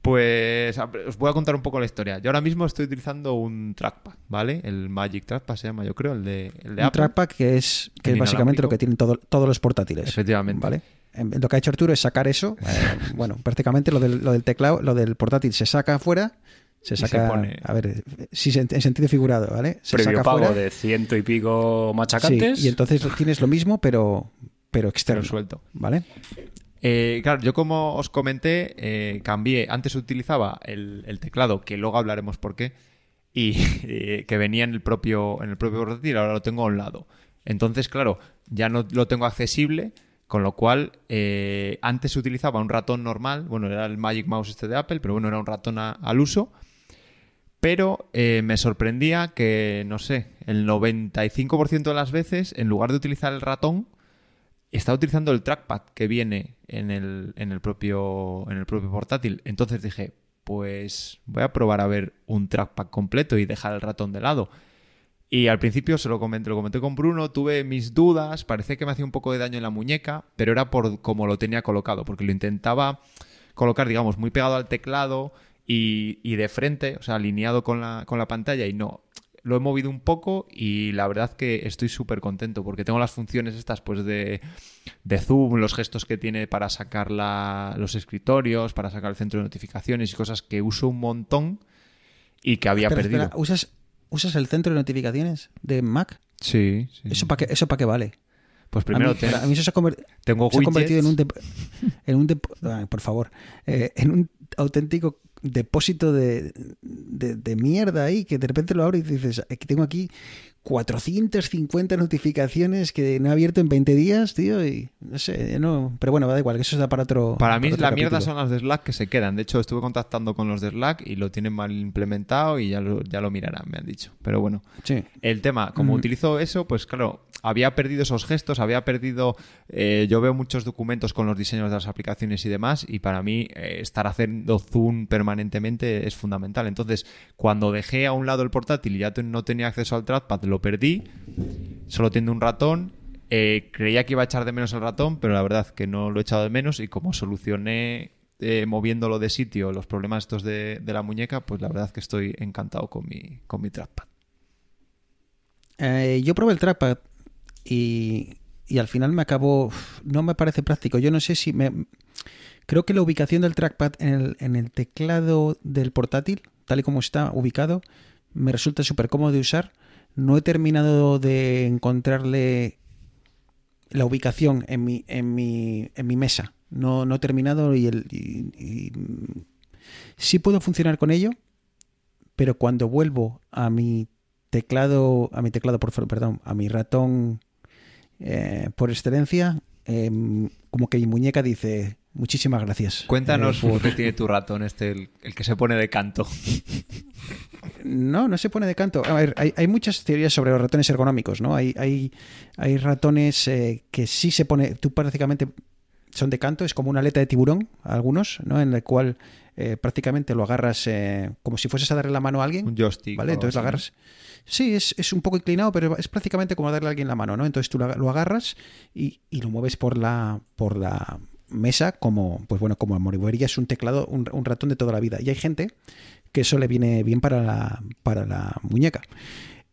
Pues os voy a contar un poco la historia. Yo ahora mismo estoy utilizando un trackpad, ¿vale? El Magic Trackpad se llama, yo creo, el de, el de Un Apple. trackpad que es, que es básicamente lo que tienen todo- todos los portátiles. Efectivamente. ¿Vale? Lo que ha hecho Arturo es sacar eso. eh, bueno, prácticamente lo del, lo del teclado, lo del portátil se saca afuera. Se Y se saca. pone- A ver, sí, en en sentido figurado, ¿vale? Se Previo saca pago fuera. de ciento y pico Sí, machacantes. y entonces tienes lo mismo, pero, pero externo. Pero suelto. ¿Vale? Eh, claro, yo como os comenté, eh, cambié. Antes utilizaba el, el teclado, que luego hablaremos por qué, y eh, que venía en el propio en el propio portátil, ahora lo tengo a un lado. Entonces, claro, ya no lo tengo accesible, con lo cual eh, antes utilizaba un ratón normal, bueno, era el Magic Mouse este de Apple, pero bueno, era un ratón al uso. Pero eh, me sorprendía que, no sé, el 95% de las veces, en lugar de utilizar el ratón, estaba utilizando el trackpad que viene en el, en el propio en el propio portátil. Entonces dije, pues voy a probar a ver un trackpad completo y dejar el ratón de lado. Y al principio se lo comenté, lo comenté con Bruno, tuve mis dudas, parecía que me hacía un poco de daño en la muñeca, pero era por cómo lo tenía colocado, porque lo intentaba colocar, digamos, muy pegado al teclado y, y de frente, o sea, alineado con la, con la pantalla y no. Lo he movido un poco y la verdad que estoy súper contento porque tengo las funciones estas pues de, de zoom, los gestos que tiene para sacar la- los escritorios, para sacar el centro de notificaciones y cosas que uso un montón y que había Espera, perdido. espera, ¿usas, ¿Usas el centro de notificaciones de Mac? Sí, sí. ¿Eso para qué, eso para qué vale? Pues A primero mí, a mí eso se ha, conver- tengo se ha convertido en un, dep- en un por favor, eh, en un auténtico depósito de, de, de mierda ahí que de repente lo abro y dices, "Eh, que tengo aquí 450 notificaciones que no he abierto en 20 días, tío, y no sé, no, pero bueno, da igual, que eso da para otro Para mí otro la mierda son las de Slack que se quedan. De hecho, estuve contactando con los de Slack y lo tienen mal implementado y ya lo, ya lo mirarán, me han dicho. Pero bueno, Sí. el tema, como Mm. utilizo eso, pues claro, había perdido esos gestos, había perdido... eh, yo veo muchos documentos con los diseños de las aplicaciones y demás y para mí eh, estar haciendo zoom permanentemente es fundamental. Entonces, cuando dejé a un lado el portátil y ya no tenía acceso al trackpad, lo perdí. Solo tiene un ratón. Eh, creía que iba a echar de menos el ratón, pero la verdad que no lo he echado de menos y como solucioné eh, moviéndolo de sitio los problemas estos de, la muñeca, pues la verdad que estoy encantado con mi, con trackpad. Eh, yo probé el trackpad y, al final me acabó. No me parece práctico. Yo no sé si me. Creo que la ubicación del trackpad en el, en el teclado del portátil, tal y como está ubicado, me resulta súper cómodo de usar. No he terminado de encontrarle la ubicación en mi, en mi, en mi mesa. No, he terminado y, el, y- sí puedo funcionar con ello, pero cuando vuelvo a mi teclado, a mi teclado, por perdón, a mi ratón eh, por excelencia, em, como que mi muñeca dice muchísimas gracias. Cuéntanos Eh, por- por qué tiene tu ratón este, el, el que se pone de canto. No, no se pone de canto. A ver, hay, hay muchas teorías sobre los ratones ergonómicos, ¿no? Hay, hay, hay ratones eh, que sí se pone, tú prácticamente son de canto, es como una aleta de tiburón, algunos, ¿no? En el cual eh, prácticamente lo agarras eh, como si fueses a darle la mano a alguien. Un joystick. ¿Vale? Entonces lo agarras. Sí, es, es un poco inclinado, pero es prácticamente como darle a alguien la mano, ¿no? Entonces tú lo, lo agarras y, y lo mueves por la, por la mesa como, pues bueno, como moverías un teclado, un, un ratón de toda la vida. Y hay gente que eso le viene bien para la, para la muñeca.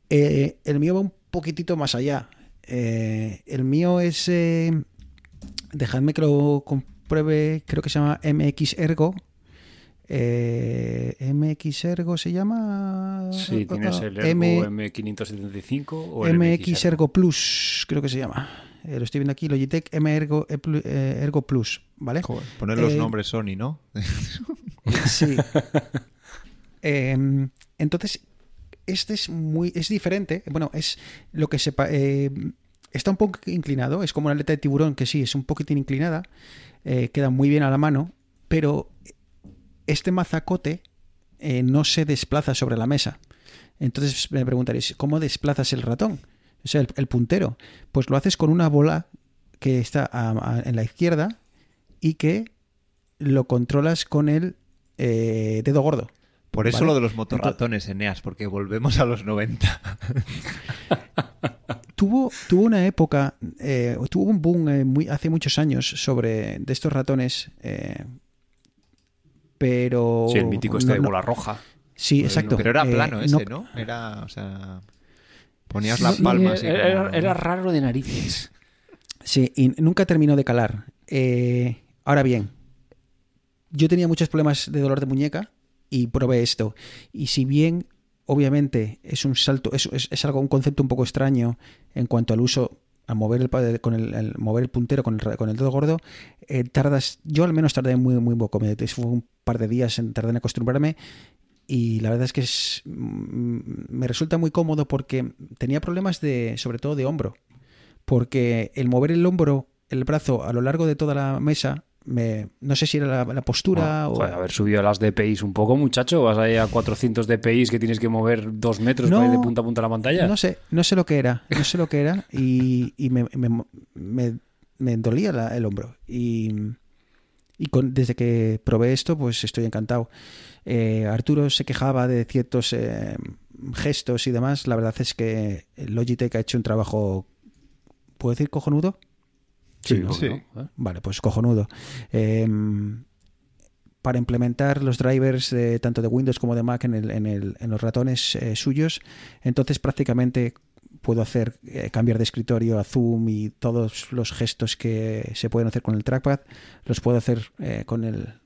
Eh, el mío va un poquitito más allá. Eh, el mío es... eh, dejadme que lo compruebe, creo que se llama MX Ergo. Eh, MX Ergo se llama. Sí, tienes el M- Ergo M575 o el MX Ergo Plus, creo que se llama. Eh, lo estoy viendo aquí, Logitech M Ergo, E eh, Ergo Plus, ¿vale? Joder, poner los Eh, nombres Sony, ¿no? Sí. Em, entonces, este es muy. es diferente. Bueno, es lo que eh, está un poco inclinado. Es como una aleta de tiburón, que sí, es un poquitín inclinada. queda muy bien a la mano. Pero este mazacote no se desplaza sobre la mesa. Entonces me preguntaréis, ¿cómo desplazas el ratón? O sea, el, el puntero. Pues lo haces con una bola que está a- a- en la izquierda y que lo controlas con el eh, dedo gordo. Por eso Vale. lo de los motorratones, Eneas, porque volvemos a los 90. Tuvo, tuvo una época, eh, tuvo un boom eh, muy, hace muchos años sobre de estos ratones, eh, pero... Sí, el mítico este no- de no- bola roja. Sí, exacto. Pero era Eh, plano ese, ¿no? Era, o sea... Ponías las Sí, palmas y era, como- era- era raro de narices. Sí, y nunca terminó de calar. Eh, ahora bien, yo tenía muchos problemas de dolor de muñeca y probé esto. Y si bien, obviamente, es un salto, es, es- es algo, un concepto un poco extraño en cuanto al uso, a mover el, con el, el mover el puntero con el, con el dedo gordo, eh, tardas, yo al menos tardé muy, muy poco. Me, fue un par de días en tardar en acostumbrarme. Y la verdad es que es, mm, me resulta muy cómodo porque tenía problemas de, sobre todo de hombro porque el mover el hombro, el brazo a lo largo de toda la mesa, me, no sé si era la, la postura o... joder, haber subido las DPIs un poco, muchacho. Vas ahí a 400 DPIs que tienes que mover dos metros No, para ir de punta a punta a la pantalla. No sé, no sé lo que era, no sé lo que era y, y me, me- me- me dolía la- el hombro. Y, y con, desde que probé esto, pues estoy encantado. Eh, Arturo se quejaba de ciertos eh, gestos y demás. La verdad es que Logitech ha hecho un trabajo, ¿puedo decir cojonudo? Sí, ¿no? ¿no? Sí. ¿Eh? Vale, pues cojonudo. Eh, para implementar los drivers de, tanto de Windows como de Mac en, el- en el- en los ratones eh, suyos, entonces prácticamente puedo hacer eh, cambiar de escritorio a zoom y todos los gestos que se pueden hacer con el trackpad los puedo hacer eh, con el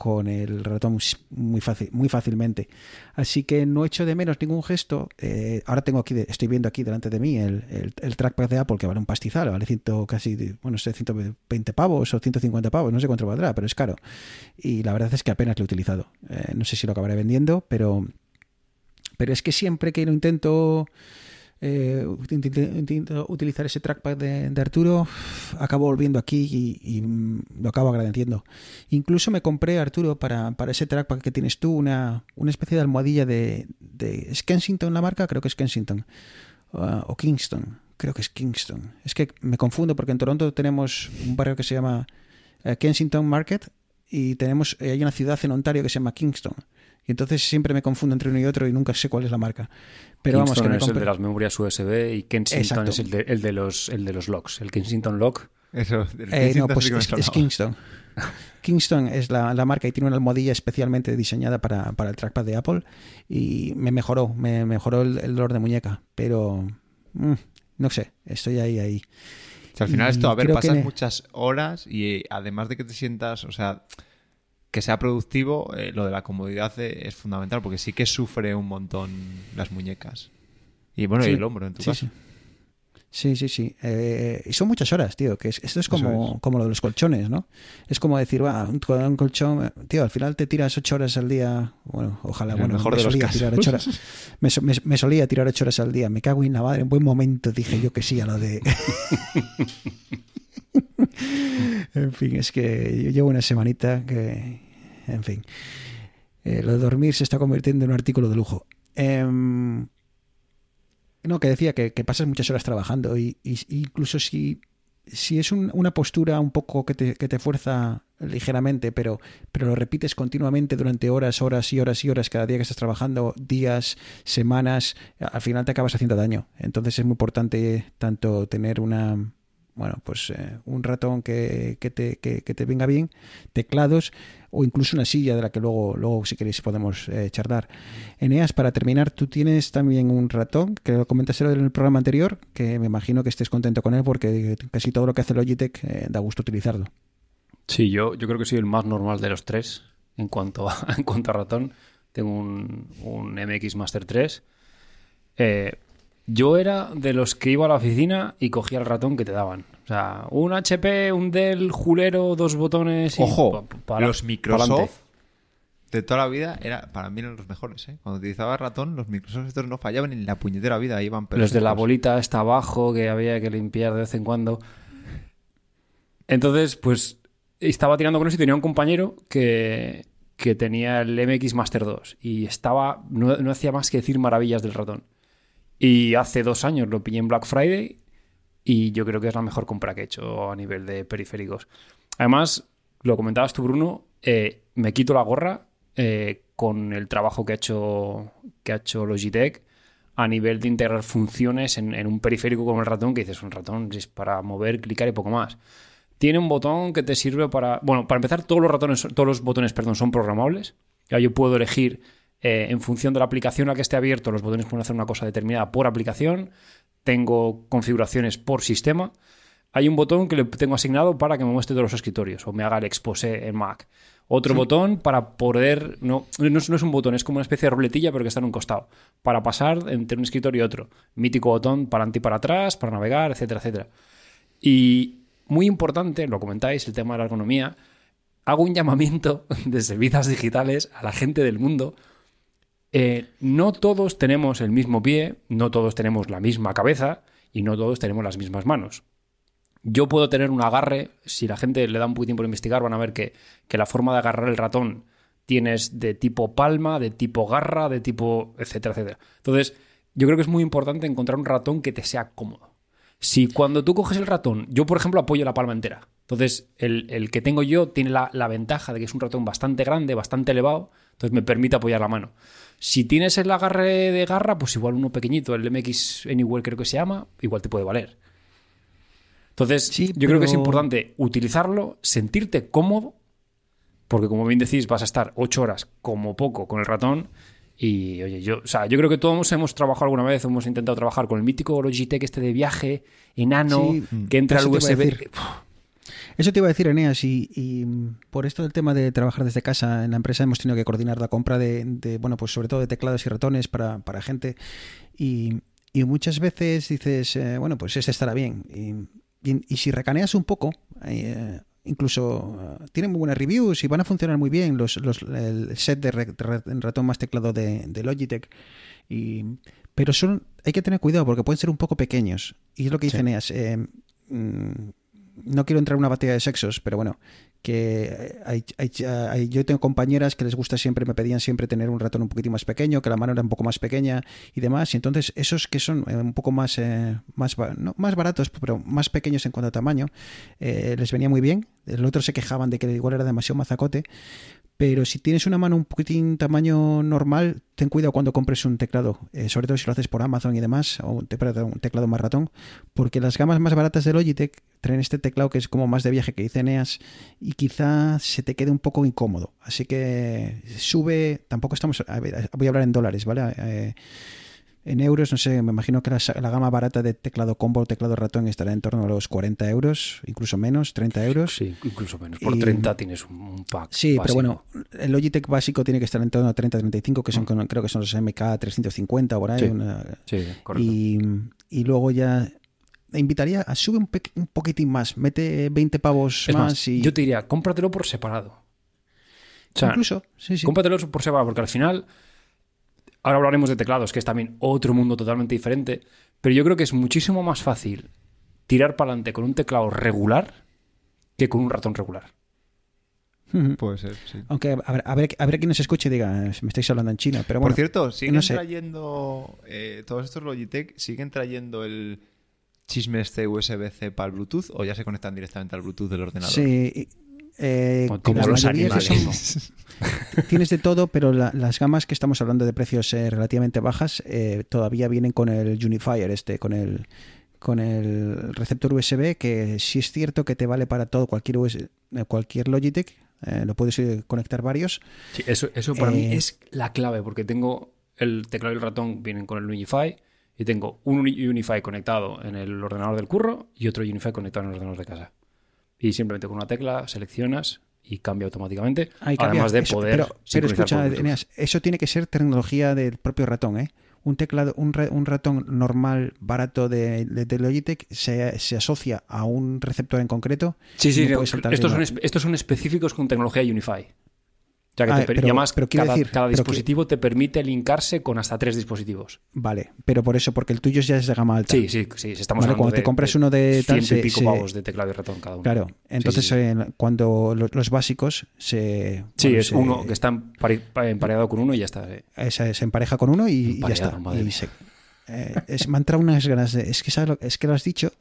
con el ratón muy fácil muy fácilmente. Así que no echo de menos ningún gesto Eh, ahora tengo aquí estoy viendo aquí delante de mí el, el- el trackpad de Apple que vale un pastizal vale ciento casi bueno no sé 120 pavos o 150 pavos no sé cuánto valdrá pero es caro. Y la verdad es que apenas lo he utilizado. Eh, no sé si lo acabaré vendiendo pero pero es que siempre que lo intento eh, utilizar ese trackpad de, de Arturo, acabo volviendo aquí y, lo acabo agradeciendo. Incluso me compré, Arturo, para, para ese trackpad que tienes tú, una, una especie de almohadilla de, de ¿es Kensington la marca, creo que es Kensington, Ah, o Kingston, creo que es Kingston. Es que me confundo porque en Toronto tenemos un barrio que se llama eh, Kensington Market y tenemos eh, hay una ciudad en Ontario que se llama Kingston. Y entonces siempre me confundo entre uno y otro y nunca sé cuál es la marca. Pero vamos, que me es el de las memorias USB y Kensington Exacto. es el de, el de los, el de los locks. El Kensington Lock. Eso, del Eh, no, pues es. Kingston. Kingston es la, la marca y tiene una almohadilla especialmente diseñada para, para el trackpad de Apple y me mejoró, me mejoró el, el dolor de muñeca, pero mm, no sé, estoy ahí, ahí. O sea, al final Y esto, a ver, pasas que- muchas horas y eh, además de que te sientas, o sea, que sea productivo, eh, lo de la comodidad eh, es fundamental porque sí que sufre un montón las muñecas. Y bueno, Sí, y el hombro en tu sí, caso. sí. Sí, sí, sí. Eh, y son muchas horas, tío. Que es- esto es como, es. como lo de los colchones, ¿no? Es como decir, va, un, colchón, tío, al final te tiras ocho horas al día. Bueno, ojalá, el bueno, mejor me de solía tirar ocho horas. Me- me solía tirar ocho horas al día. Me cago en la madre. En buen momento dije yo que sí a lo de. en fin, es que yo llevo una semanita que. En fin. Eh, lo de dormir se está convirtiendo en un artículo de lujo. Em, no, que decía que, pasas muchas horas trabajando y, incluso si, si es un- una postura un poco que te, que te fuerza ligeramente, pero, pero lo repites continuamente durante horas, horas y horas y horas cada día que estás trabajando, días, semanas, al final te acabas haciendo daño. Entonces es muy importante tanto tener una bueno, pues eh, un ratón que, que te, que, te venga bien, teclados o incluso una silla de la que luego, luego si queréis podemos eh, charlar. Eneas, para terminar, tú tienes también un ratón, que lo comentaste en el programa anterior, que me imagino que estés contento con él porque casi todo lo que hace Logitech eh, da gusto utilizarlo. Sí, yo, yo creo que soy el más normal de los tres en cuanto a, en cuanto a ratón. Tengo un, un MX Master 3. Eh, yo era de los que iba a la oficina y cogía el ratón que te daban. O sea, un HP, un Dell, julero, dos botones y... Ojo, pa- pa- los. Microsoft de toda la vida era, para mí eran los mejores. ¿eh? Cuando utilizaba ratón, los Microsoft estos no fallaban en la puñetera vida, iban Los de la bolita está abajo, que había que limpiar de vez en cuando. Entonces, pues estaba tirando con eso y tenía un compañero que, que tenía el MX Master 2 y estaba, no, no hacía más que decir maravillas del ratón. Y hace dos años lo pillé en Black Friday y yo creo que es la mejor compra que he hecho a nivel de periféricos. Además, lo comentabas tú, Bruno, eh, me quito la gorra eh, con el trabajo que ha hecho, que ha hecho Logitech a nivel de integrar funciones en, en un periférico como el ratón, que dices, un ratón es para mover, clicar y poco más. Tiene un botón que te sirve para... Bueno, para empezar, todos los ratones, todos los botones, perdón, son programables. Ya yo puedo elegir eh, en función de la aplicación a la que esté abierto, los botones pueden hacer una cosa determinada por aplicación. Tengo configuraciones por sistema. Hay un botón que le tengo asignado para que me muestre todos los escritorios o me haga el exposé en Mac. Otro botón para poder. No, no, es, no es un botón, es como una especie de ruletilla, pero que está en un costado. Para pasar entre un escritorio y otro. Mítico botón para adelante y para atrás, para navegar, etcétera, etcétera. Y muy importante, lo comentáis, el tema de la ergonomía. Hago un llamamiento desde Vidas Digitales a la gente del mundo. Eh, no todos tenemos el mismo pie, no todos tenemos la misma cabeza y no todos tenemos las mismas manos. Yo puedo tener un agarre, si la gente le da un poco de tiempo de investigar, van a ver que, que la forma de agarrar el ratón tienes de tipo palma, de tipo garra, de tipo etcétera, etcétera. Entonces, yo creo que es muy importante encontrar un ratón que te sea cómodo. Si cuando tú coges el ratón, yo por ejemplo apoyo la palma entera. Entonces, el, el que tengo yo tiene la, la ventaja de que es un ratón bastante grande, bastante elevado, entonces me permite apoyar la mano. Si tienes el agarre de garra, pues igual uno pequeñito, el MX Anywhere creo que se llama, igual te puede valer. Entonces, Sí, yo creo que es importante utilizarlo, sentirte cómodo, porque como bien decís, vas a estar ocho horas como poco con el ratón. Y oye, yo, o sea, yo creo que todos hemos trabajado alguna vez, hemos intentado trabajar con el mítico Logitech este de viaje, enano, Sí, que entra al USB. Eso te iba a decir, Eneas, y, y, por esto del tema de trabajar desde casa, en la empresa hemos tenido que coordinar la compra de, de, bueno, pues sobre todo de teclados y ratones para, para gente. Y, y muchas veces dices, eh, bueno, pues ese estará bien. Y, si recaneas un poco, eh, incluso eh, tienen muy buenas reviews y van a funcionar muy bien los, los- el set de ratón más teclado de, de Logitech. Y, pero son, hay que tener cuidado porque pueden ser un poco pequeños. Y es lo que dice Sí. Eneas. eh, mm, no quiero entrar en una batalla de sexos, pero bueno, que hay, hay- hay- yo tengo compañeras que les gusta siempre, me pedían siempre tener un ratón un poquitín más pequeño, que la mano era un poco más pequeña y demás. Y entonces esos que son eh, un poco más, eh, más, no, más baratos, pero más pequeños en cuanto a tamaño, eh, les venía muy bien. El otro se quejaban de que igual era demasiado mazacote. Pero si tienes una mano un poquitín tamaño normal, ten cuidado cuando compres un teclado, eh, sobre todo si lo haces por Amazon y demás, o un, un teclado más ratón, porque las gamas más baratas de Logitech traen este teclado que es como más de viaje que dice Eneas y quizá se te quede un poco incómodo. Así que sube, tampoco estamos, a ver, voy a hablar en dólares, ¿vale? Eh, en euros, no sé, me imagino que la, la gama barata de teclado combo o teclado ratón estará en torno a los 40 euros, incluso menos, 30 euros. Sí, incluso menos. Por Y- 30 tienes un, un pack. Sí, pero bueno, el Logitech básico tiene que estar en torno a 30-35, que son con- creo que son los MK350 o por ahí. Mm. Sí. una- Sí, correcto. y, y luego ya invitaría a sube un, poquitín más, mete 20 pavos más, más, y yo te diría, cómpratelo por separado. O sea, incluso, sí, sí. cómpratelo por separado, porque al final, ahora hablaremos de teclados, que es también otro mundo totalmente diferente, pero yo creo que es muchísimo más fácil tirar para adelante con un teclado regular que con un ratón regular. Puede ser, sí. Aunque a ver, a ver, a ver quién nos escuche y diga, me estáis hablando en China, pero bueno. Por cierto, siguen no sé. trayendo. eh, todos estos Logitech siguen trayendo el chisme este USB-C para el Bluetooth o ya se conectan directamente al Bluetooth del ordenador. Sí, y, eh, Como los animales. son- tienes de todo, pero la- las gamas que estamos hablando de precios eh, relativamente bajas eh, todavía vienen con el Unifier este, con el con el receptor USB que sí es cierto que te vale para todo cualquier US- eh, cualquier Logitech, eh, lo puedes conectar varios. Sí, eso, eso para mí es la clave, porque tengo el teclado y el ratón vienen con el Unify y tengo un Uni- Unify conectado en el ordenador del curro y otro Unify conectado en el ordenador de casa. Y simplemente con una tecla seleccionas y cambia automáticamente, Ahí además de Eso, poder pero, escucha. Eneas, eso tiene que ser tecnología del propio ratón, ¿eh? Un teclado, un, ra- un ratón normal, barato de, de- de Logitech se, se asocia a un receptor en concreto. Sí, sí, no estos, son, estos son específicos con tecnología Unify. O sea que Ah, te per- pero- y además pero quiero cada, decir, cada pero que- dispositivo te permite linkarse con hasta tres dispositivos. Vale, pero por eso, porque el tuyo ya es de gama alta. Sí, sí, sí. Estamos Vale, hablando cuando te de- compras uno de tal, ciento y pico se- pavos de teclado y ratón cada uno. Claro, entonces sí, sí. eh, cuando lo- los básicos se... Sí, bueno, es se- uno que está empare- empareado con uno y ya está. eh. se, se empareja con uno y, y ya está. madre Y se- eh, es, me han entrado unas ganas de... Es que, ¿sabes lo, es que lo has dicho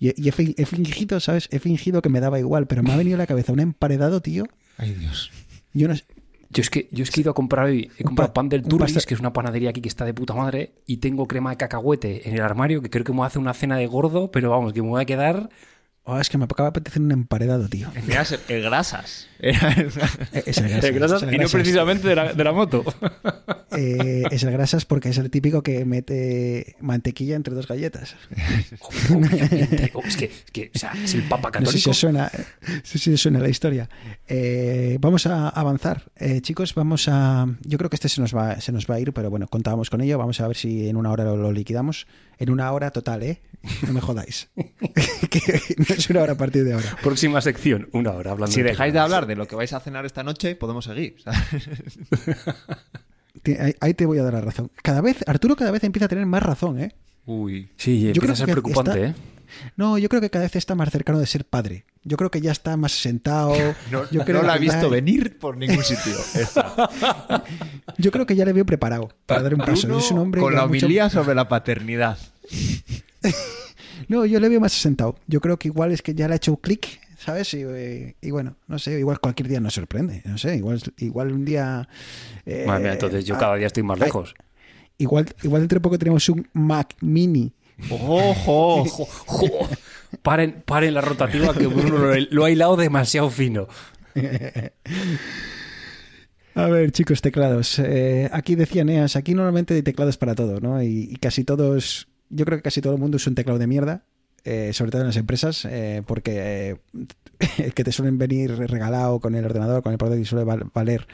y, y he, fi- he fingido, ¿sabes? He fingido que me daba igual, pero me ha venido a la cabeza un emparedado, tío. Ay, Dios. Yo no sé- Yo es que yo es que he ido a comprar hoy, he comprado pa- pan del pasta- que es una panadería aquí que está de puta madre, y tengo crema de cacahuete en el armario, que creo que me voy a hacer una cena de gordo, pero vamos, que me voy a quedar. oh, es que me acaba de apetecer un emparedado, tío. Eneas, el grasas. Era el- Eh, Es el grasas, de grasas, es el y no precisamente de la, de la moto. Eh, es el grasas porque es el típico que mete mantequilla entre dos galletas. Oh, es que, es que, o sea, es el papa No sé católico. si os suena, os suena la historia. Eh, vamos a avanzar. Eh, chicos, vamos a. Yo creo que este se nos, va, se nos va a ir, pero bueno, contábamos con ello. Vamos a ver si en una hora lo, lo liquidamos. En una hora total, ¿eh? No me jodáis. que no es una hora a partir de ahora. Próxima sección, una hora hablando Si de dejáis de hablar de lo que vais a cenar esta noche, podemos seguir. Ahí, te voy a dar la razón. Cada vez, Arturo cada vez empieza a tener más razón, ¿eh? Uy. Sí, Yo empieza creo a ser que preocupante, está- ¿eh? No, yo creo que cada vez está más cercano de ser padre. Yo creo que ya está más sentado. No, yo creo no la ya- visto venir por ningún sitio. Esa. Yo creo que ya le veo preparado para dar un paso. Bruno es un hombre con la mucho- homilía sobre la paternidad. No, yo le veo más asentado. Yo creo que igual es que ya le ha hecho clic, ¿sabes? Y, eh, y bueno, no sé, igual cualquier día nos sorprende. No sé, igual, igual un día. eh, Madre mía, entonces yo ah, cada día estoy más ay, lejos. Igual, igual dentro de poco tenemos un Mac Mini. ¡Ojo! Jo, jo. Paren, paren la rotativa que Bruno lo, lo ha hilado demasiado fino. A ver, chicos, teclados. Eh, aquí decía Neas, aquí normalmente hay teclados para todo, ¿no? Y, y casi todos, yo creo que casi todo el mundo usa un teclado de mierda, eh, sobre todo en las empresas, eh, porque eh, el que te suelen venir regalado con el ordenador, con el portátil, suele val- valer,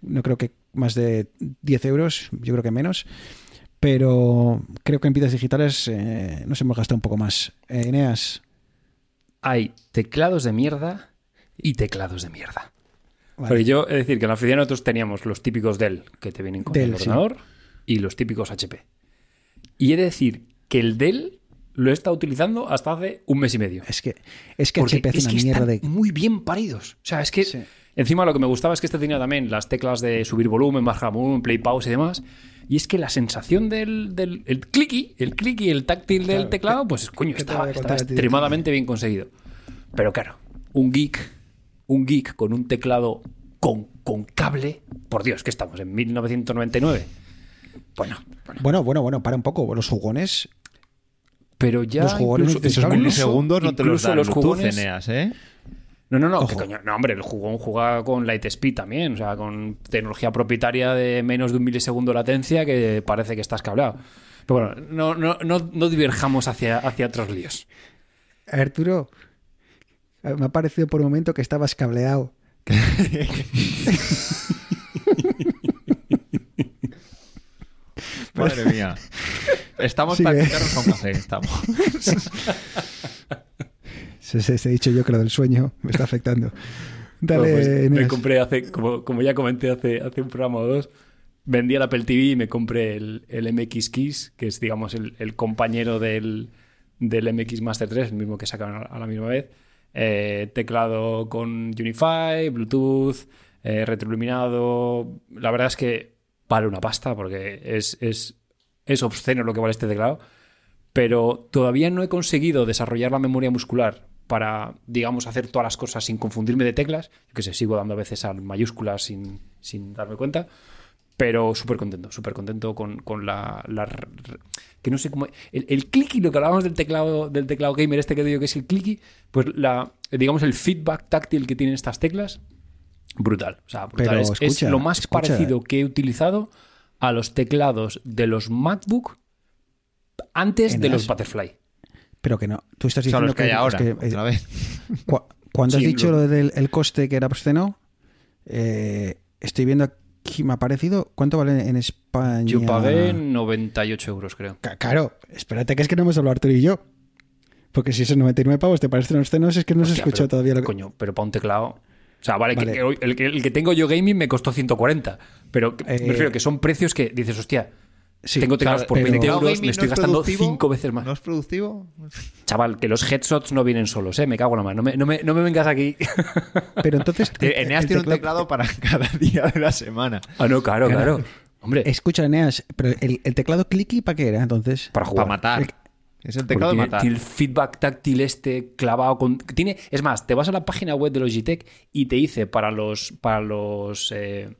no creo que más de 10 euros, yo creo que menos. Pero creo que en vidas digitales eh, nos hemos gastado un poco más. Eh, Neas, Hay teclados de mierda y teclados de mierda. vale. Porque yo, es decir, que en la oficina nosotros teníamos los típicos Dell que te vienen con Dell, el sí. ordenador y los típicos HP. Y he de decir que el Dell lo he estado utilizando hasta hace un mes y medio. es que, es que Porque HP hace es una que mierda están de... muy bien paridos. O sea, es que Sí. encima lo que me gustaba es que este tenía también las teclas de subir volumen, bajar volumen, play pause y demás. Y es que la sensación del, del el clicky, el clicky, el táctil del teclado, pues coño, ¿qué te estaba, estaba extremadamente bien conseguido. Pero claro, un geek, un geek con un teclado con, con cable, por Dios, que estamos en 1999. Bueno, bueno, Bueno, bueno, bueno, para un poco. Los jugones pero ya Los jugones incluso, esos milisegundos no te los dan los jugones Eneas, ¿eh? No, no, no, Ojo. que coño, no, hombre, el jugón juega con Lightspeed también, o sea, con tecnología propietaria de menos de un milisegundo de latencia que parece que estás cableado. Pero bueno, no, no, no, no diverjamos hacia, hacia otros líos. Arturo, eh, me ha parecido por un momento que estabas cableado. Madre mía. Estamos Sigue. para quitarnos un café, estamos. Se, se, se he dicho yo que lo del sueño me está afectando. Dale, Bueno, pues, me compré hace, como, como ya comenté hace, hace un programa o dos, vendí el Apple TV y me compré el, el MX Keys, que es, digamos, el, el compañero del, del MX Master 3, el mismo que sacaron a la misma vez. Eh, teclado con Unify, Bluetooth, eh, retroiluminado. La verdad es que vale una pasta porque es, es, es obsceno lo que vale este teclado. Pero todavía no he conseguido desarrollar la memoria muscular para, digamos, hacer todas las cosas sin confundirme de teclas. Que sé, sigo dando a veces a mayúsculas sin, sin darme cuenta. Pero súper contento, súper contento con, con la, la Que no sé cómo. El, el clicky, lo que hablábamos del teclado, del teclado gamer, este que digo que es el clicky, pues la, digamos, el feedback táctil que tienen estas teclas, brutal. O sea, brutal. Pero es, lo más escucha. parecido que he utilizado a los teclados de los MacBook antes de los Butterfly. Pero que no. Tú estás Son diciendo los que hay ahora, es que, eh, otra vez. cu- cuando has dicho lo- lo del el coste que era obsceno, eh, estoy viendo aquí, me ha parecido. ¿Cuánto vale en España? Yo pagué 98 euros, creo. Claro, espérate que es que no hemos hablado Arturo y yo. Porque si esos 99 pavos te parecen obscenos, es que no se Hostia, escuchó pero, todavía lo que. Coño, pero para un teclado. O sea, vale, que- Vale. que hoy- el, que, el que tengo yo gaming me costó 140. Pero que- Eh, me refiero que son precios que dices, hostia, Sí, tengo teclados Claro, por pero- 20 ¿Teclado euros, me no estoy es gastando productivo? 5 veces más. ¿No es productivo? Chaval, que los headshots no vienen solos, ¿eh? Me cago en la mano. No me, no me, no me vengas aquí. Pero entonces. el- Eneas tiene un teclado- para cada día de la semana. ah, no, claro, claro. Hombre, Escucha, Eneas, pero el, el teclado clicky, ¿para qué era entonces? para jugar. Para matar. Es el teclado de matar. tiene el feedback táctil este clavado con tiene es más te vas a la página web de Logitech y te dice para los para los eh,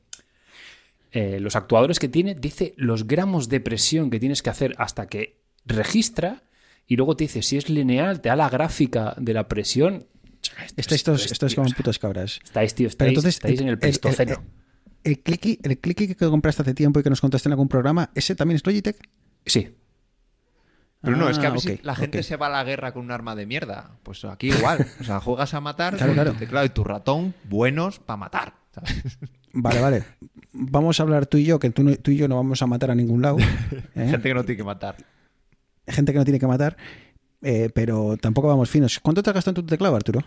eh, los actuadores que tiene dice los gramos de presión que tienes que hacer hasta que registra y luego te dice si es lineal te da la gráfica de la presión Estáis todos, estáis tío, como putas cabras. estáis tío estáis, entonces, estáis en el pleistoceno El, clicky, el clicky que compraste hace tiempo y que nos contaste en algún programa, ¿ese también es Logitech? sí Pero no, es que a Ah, si ok, la gente se va a la guerra con un arma de mierda. Pues aquí igual. O sea, juegas a matar Claro, tu teclado y tu ratón buenos para matar. ¿sabes? Vale, vale. Vamos a hablar tú y yo, que tú, no- tú y yo no vamos a matar a ningún lado. ¿eh? Gente que no tiene que matar. Gente que no tiene que matar, eh, pero tampoco vamos finos. ¿Cuánto te has gastado en tu teclado, Arturo?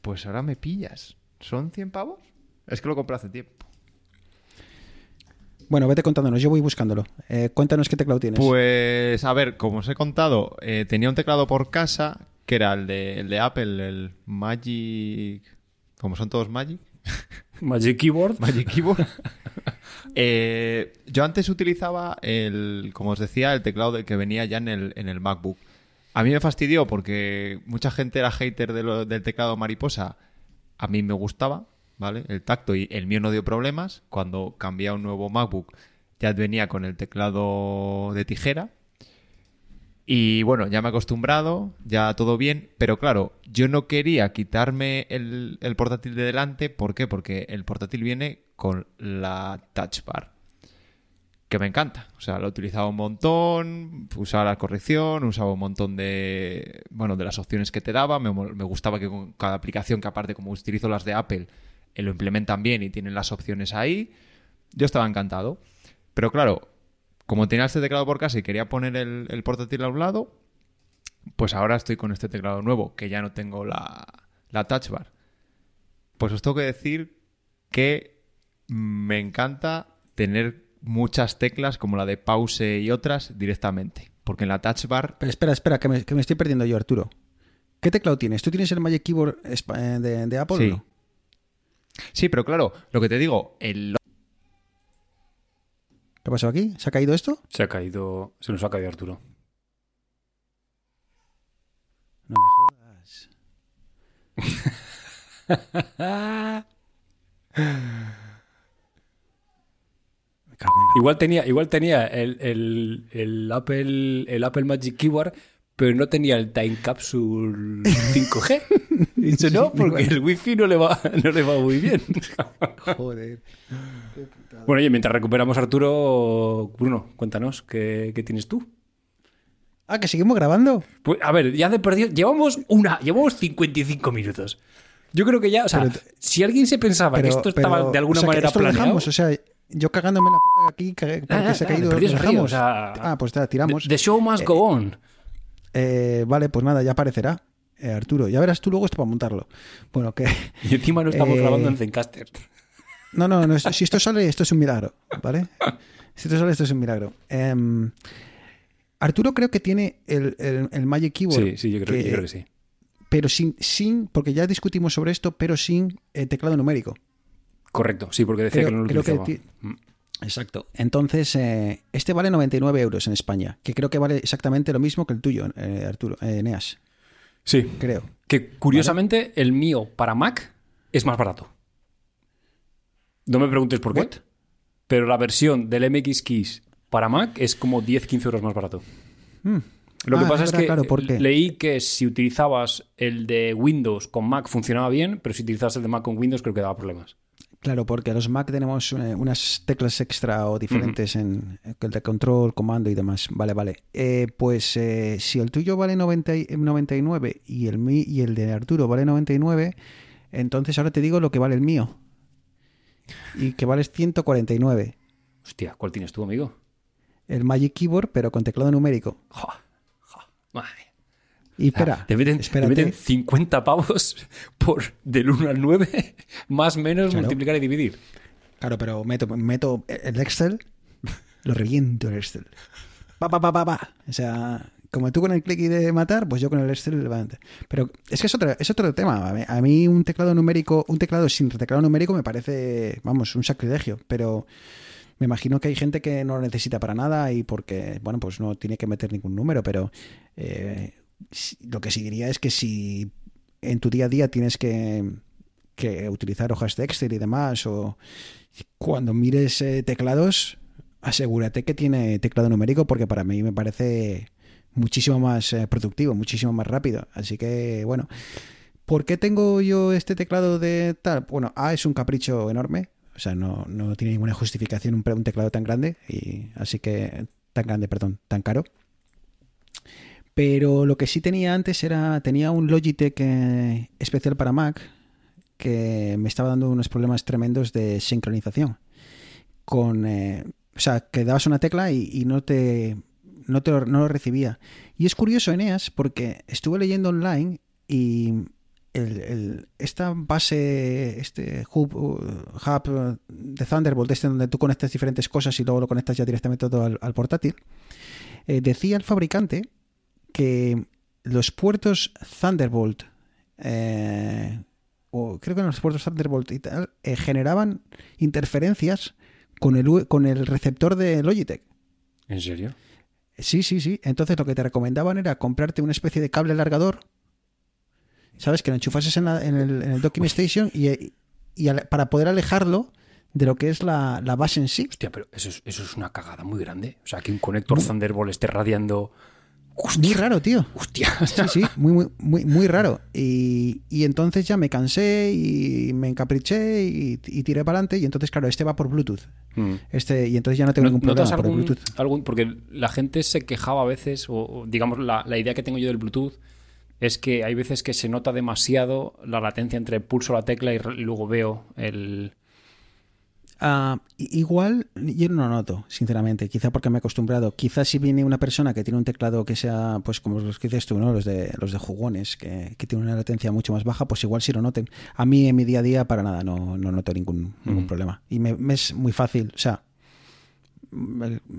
Pues ahora me pillas. ¿Son 100 pavos? Es que lo compré hace tiempo. Bueno, vete contándonos, yo voy buscándolo. Eh, cuéntanos qué teclado tienes. Pues, a ver, como os he contado, eh, tenía un teclado por casa que era el de, el de Apple, el Magic. Como son todos Magic. Magic Keyboard Magic Keyboard. Eh, yo antes utilizaba el, como os decía, el teclado de- que venía ya en el, en el MacBook. A mí me fastidió porque mucha gente era hater de lo- del teclado mariposa. A mí me gustaba, ¿vale? El tacto y el mío no dio problemas. Cuando cambié a un nuevo MacBook ya venía con el teclado de tijera. Y bueno, ya me he acostumbrado, ya todo bien, pero claro, yo no quería quitarme el, el portátil de delante, ¿por qué? Porque el portátil viene con la touch bar, que me encanta, o sea, lo utilizaba un montón, usaba la corrección, usaba un montón de, bueno, de las opciones que te daba, me, me gustaba que con cada aplicación, que aparte como utilizo las de Apple, lo implementan bien y tienen las opciones ahí, yo estaba encantado. Pero claro, como tenía este teclado por casa y quería poner el, el portátil a un lado, pues ahora estoy con este teclado nuevo, que ya no tengo la, la touch bar. Pues os tengo que decir que me encanta tener muchas teclas como la de pause y otras directamente. Porque en la touch bar Pero espera, espera, que me, que me estoy perdiendo yo, Arturo. ¿Qué teclado tienes? ¿Tú tienes el Magic Keyboard eh, de, de Apple Sí. o no? Sí, pero claro, lo que te digo, el ¿Qué ha pasado aquí? ¿Se ha caído esto? Se ha caído. Se nos ha caído Arturo. No me jodas. Me cago en la- Igual tenía, igual tenía el, el, el Apple, el Apple Magic Keyboard, pero no tenía el Time Capsule 5G. He dicho no, porque el Wi-Fi no le va, no le va muy bien. Joder. Bueno, oye, mientras recuperamos a Arturo, Bruno, cuéntanos, ¿qué, qué tienes tú? Ah, que seguimos grabando. Pues, a ver, ya de perdido. Llevamos una. Llevamos 55 minutos. Yo creo que ya. O sea, Pero- si alguien se pensaba que esto estaba pero, de alguna o sea, manera planeado. dejamos, o sea, yo cagándome la puta aquí que- porque Ah, se ha ah, caído. dejamos. o sea, ah, pues tiramos. The show must go on. Eh, vale, pues nada, ya aparecerá. Eh, Arturo, ya verás tú luego esto para montarlo. Bueno, que. Y encima no estamos Eh, grabando en Zencaster. No, no, no, si esto sale, esto es un milagro, ¿vale? Si esto sale, esto es un milagro. Em, Arturo creo que tiene el, el, el Magic Keyboard. Sí, sí, yo creo, yo creo que sí. Pero sin, sin, porque ya discutimos sobre esto, pero sin eh, teclado numérico. Correcto, sí, porque decía Creo- que no lo que utilizaba. ti- Mm. Exacto. Entonces, eh, este vale 99 euros en España, que creo que vale exactamente lo mismo que el tuyo, eh, Arturo, eh, Eneas, Sí, creo. que curiosamente el mío para Mac es más barato. No me preguntes por qué, What? pero la versión del MX Keys para Mac es como 10-15 euros más barato. Mm. Lo que Ah, pasa es es, verdad, que claro, ¿por qué? leí que si utilizabas el de Windows con Mac funcionaba bien, pero si utilizabas el de Mac con Windows creo que daba problemas. Claro, porque los Mac tenemos unas teclas extra o diferentes en el de control, comando y demás. Vale, vale. Eh, pues eh, si el tuyo vale 90 y- 99 y el, mi- y el de Arturo vale 99, entonces ahora te digo lo que vale el mío. Y que vale 149. Hostia, ¿cuál tienes tú, amigo? El Magic Keyboard, pero con teclado numérico. Ja, ja, madre. Y espera, Te meten, te meten 50 pavos por del 1 al 9, más menos Claro. multiplicar y dividir. Claro, pero meto, meto el Excel, lo reviento el Excel. Pa, pa, pa, pa, pa. O sea, como tú con el clic y de matar, pues yo con el Excel levante. Pero es que es otro, es otro tema. A mí, a mí un teclado numérico, un teclado sin teclado numérico me parece, vamos, un sacrilegio. Pero me imagino que hay gente que no lo necesita para nada y porque, bueno, pues no tiene que meter ningún número, pero eh, lo que sí diría es que si en tu día a día tienes que, utilizar hojas de Excel y demás, o cuando mires eh, teclados, asegúrate que tiene teclado numérico, porque para mí me parece muchísimo más eh, productivo, muchísimo más rápido. Así que, bueno, ¿por qué tengo yo este teclado de tal? Bueno, A es un capricho enorme, o sea, no, no tiene ninguna justificación un, un teclado tan grande, y así que, tan grande, perdón, tan caro. Pero lo que sí tenía antes era, tenía un Logitech eh, especial para Mac que me estaba dando unos problemas tremendos de sincronización. Con, eh, o sea, que dabas una tecla y, no te, no te no lo recibía. Y es curioso, Eneas, porque estuve leyendo online y el, esta base, este hub, uh, hub de Thunderbolt, este donde tú conectas diferentes cosas y luego lo conectas ya directamente todo al, al portátil, eh, decía el fabricante que los puertos Thunderbolt, eh, o creo que en los puertos Thunderbolt y tal, eh, generaban interferencias con el, con el receptor de Logitech. ¿En serio? Sí, sí, sí. Entonces lo que te recomendaban era comprarte una especie de cable alargador, ¿sabes? Que lo enchufases en, la- en el, en el docking station y, para poder alejarlo de lo que es la, la base en sí. Hostia, pero eso es, eso es una cagada muy grande. O sea, que un conector Thunderbolt esté radiando. Hostia, Muy raro, tío. hostia. Sí, sí, muy, muy, muy, muy raro. Y, y entonces ya me cansé y me encapriché y, y tiré para adelante. Y entonces, claro, este va por Bluetooth. Mm. Este, y entonces ya no tengo ningún problema ¿Notas por algún, Bluetooth. algún- Porque la gente se quejaba a veces, o o, digamos, la, la idea que tengo yo del Bluetooth es que hay veces que se nota demasiado la latencia entre pulso la tecla y, re- y luego veo el. I- igual yo no lo noto, sinceramente, quizá porque me he acostumbrado. Quizá si viene una persona que tiene un teclado que sea, pues como los que dices tú, ¿no? Los de los de jugones, que, que tienen una latencia mucho más baja, pues igual sí lo noten. A mí en mi día a día para nada no, no noto ningún, ningún Mm. problema. Y me, me es muy fácil, o sea,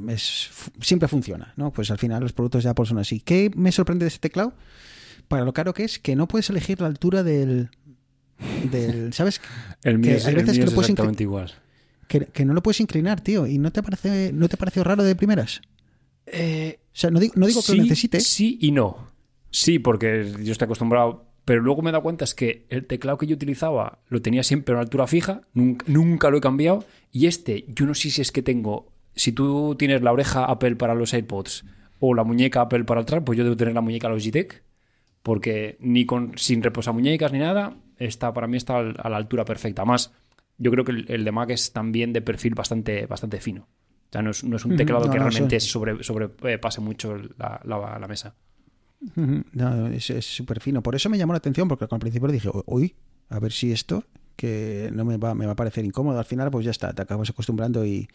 es- siempre funciona, ¿no? Pues al final los productos de Apple son así. ¿Qué me sorprende de este teclado? Para lo caro que es, que no puedes elegir la altura del... del ¿Sabes? El mío Que hay el veces mío que es exactamente igual. Que, que no lo puedes inclinar, tío. ¿Y no te parece no te pareció raro de primeras? Eh, O sea, no digo, no digo que lo necesites. Sí y no. Sí, porque yo estoy acostumbrado. Pero luego me he dado cuenta es que el teclado que yo utilizaba lo tenía siempre a una altura fija, nunca, nunca lo he cambiado. Y este, yo no sé si es que tengo. Si tú tienes la oreja Apple para los AirPods o la muñeca Apple para atrás, pues yo debo tener la muñeca Logitech. Porque ni con sin reposamuñecas ni nada, está, para mí está a la altura perfecta. Más, yo creo que el, el de Mac es también de perfil bastante, bastante fino. O sea, no es, no es un teclado no, que no, realmente sí. sobre, sobrepase mucho la, la- la mesa. No, es es súper fino. Por eso me llamó la atención, porque al principio dije, uy, a ver si esto, que no me va, me va a parecer incómodo. Al final, pues ya está, te acabas acostumbrando y.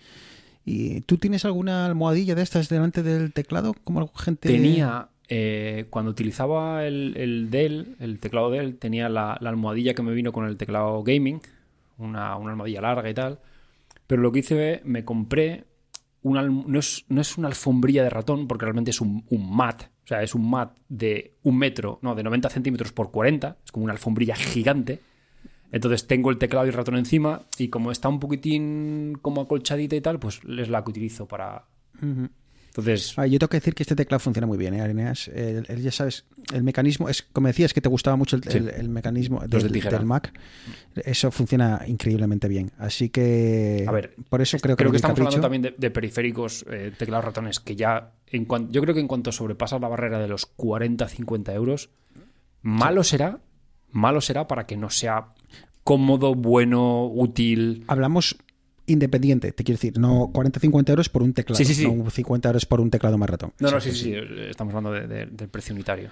¿Y tú tienes alguna almohadilla de estas delante del teclado? Como gente. Tenía, eh, cuando utilizaba el, el Dell, el teclado Dell, tenía la, la almohadilla que me vino con el teclado gaming, una, una almohadilla larga y tal. Pero lo que hice, me compré, una, no, es, no es una alfombrilla de ratón, porque realmente es un, un mat. O sea, es un mat de un metro, no, de 90 centímetros por 40. Es como una alfombrilla gigante. Entonces tengo el teclado y el ratón encima y como está un poquitín como acolchadita y tal, pues es la que utilizo para... Entonces, Ah, yo tengo que decir que este teclado funciona muy bien, ¿eh, Areneas? El- el- ya sabes, el mecanismo, es como decías que te gustaba mucho el, Sí. el- el mecanismo de del, Mac. Eso funciona increíblemente bien. Así que. A ver, por eso creo que, creo que estamos hablando también de, de periféricos, eh, teclados ratones, que ya, en cuan- yo creo que en cuanto sobrepasas la barrera de los 40-50 euros, malo será, malo será para que no sea cómodo, bueno, útil. Hablamos independiente, te quiero decir, no 40-50 euros por un teclado, Sí, sí, sí. no 50 euros por un teclado más ratón. No, no, sí, sí, eh, estamos hablando de- de- del precio unitario.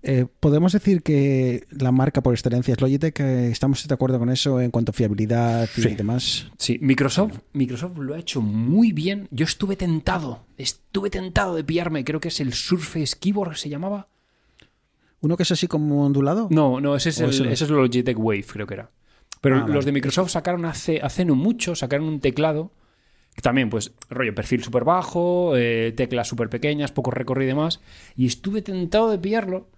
Eh, Podemos decir que la marca por excelencia es Logitech. eh, ¿Estamos de acuerdo con eso en cuanto a fiabilidad y Sí. demás? Sí, Microsoft, Microsoft lo ha hecho muy bien. Yo estuve tentado, estuve tentado de pillarme, creo que es el Surface Keyboard, se llamaba. ¿Uno que es así como ondulado? No, no, ese es, ¿O el, ese es el Logitech Wave, creo que era. Pero Ah, los vale. de Microsoft sacaron hace, hace no mucho, sacaron un teclado que también, pues, rollo, perfil súper bajo, eh, teclas súper pequeñas, poco recorrido y demás. Y estuve tentado de pillarlo.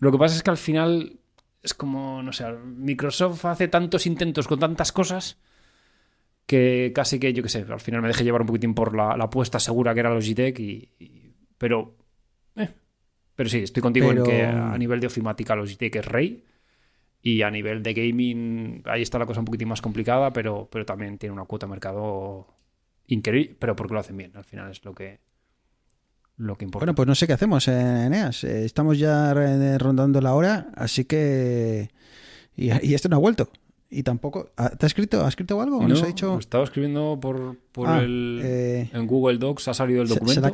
Lo que pasa es que al final es como, no sé, Microsoft hace tantos intentos con tantas cosas que casi que, yo qué sé, al final me dejé llevar un poquitín por la, la apuesta segura que era Logitech y... y- pero... eh, pero sí, estoy contigo Pero- en que a nivel de ofimática Logitech es rey y a nivel de gaming ahí está la cosa un poquitín más complicada, pero, pero también tiene una cuota de mercado increíble, pero porque lo hacen bien, al final es lo que, lo que importa. Bueno, pues no sé qué hacemos, eh, Eneas. Eh, estamos ya eh, rondando la hora, así que. Y, y este no ha vuelto. Y tampoco. ¿ha- ¿Te ha escrito, ¿ha escrito algo? ¿O nos ha dicho? estaba escribiendo por, por Ah, el... eh, en Google Docs ha salido el se- se documento.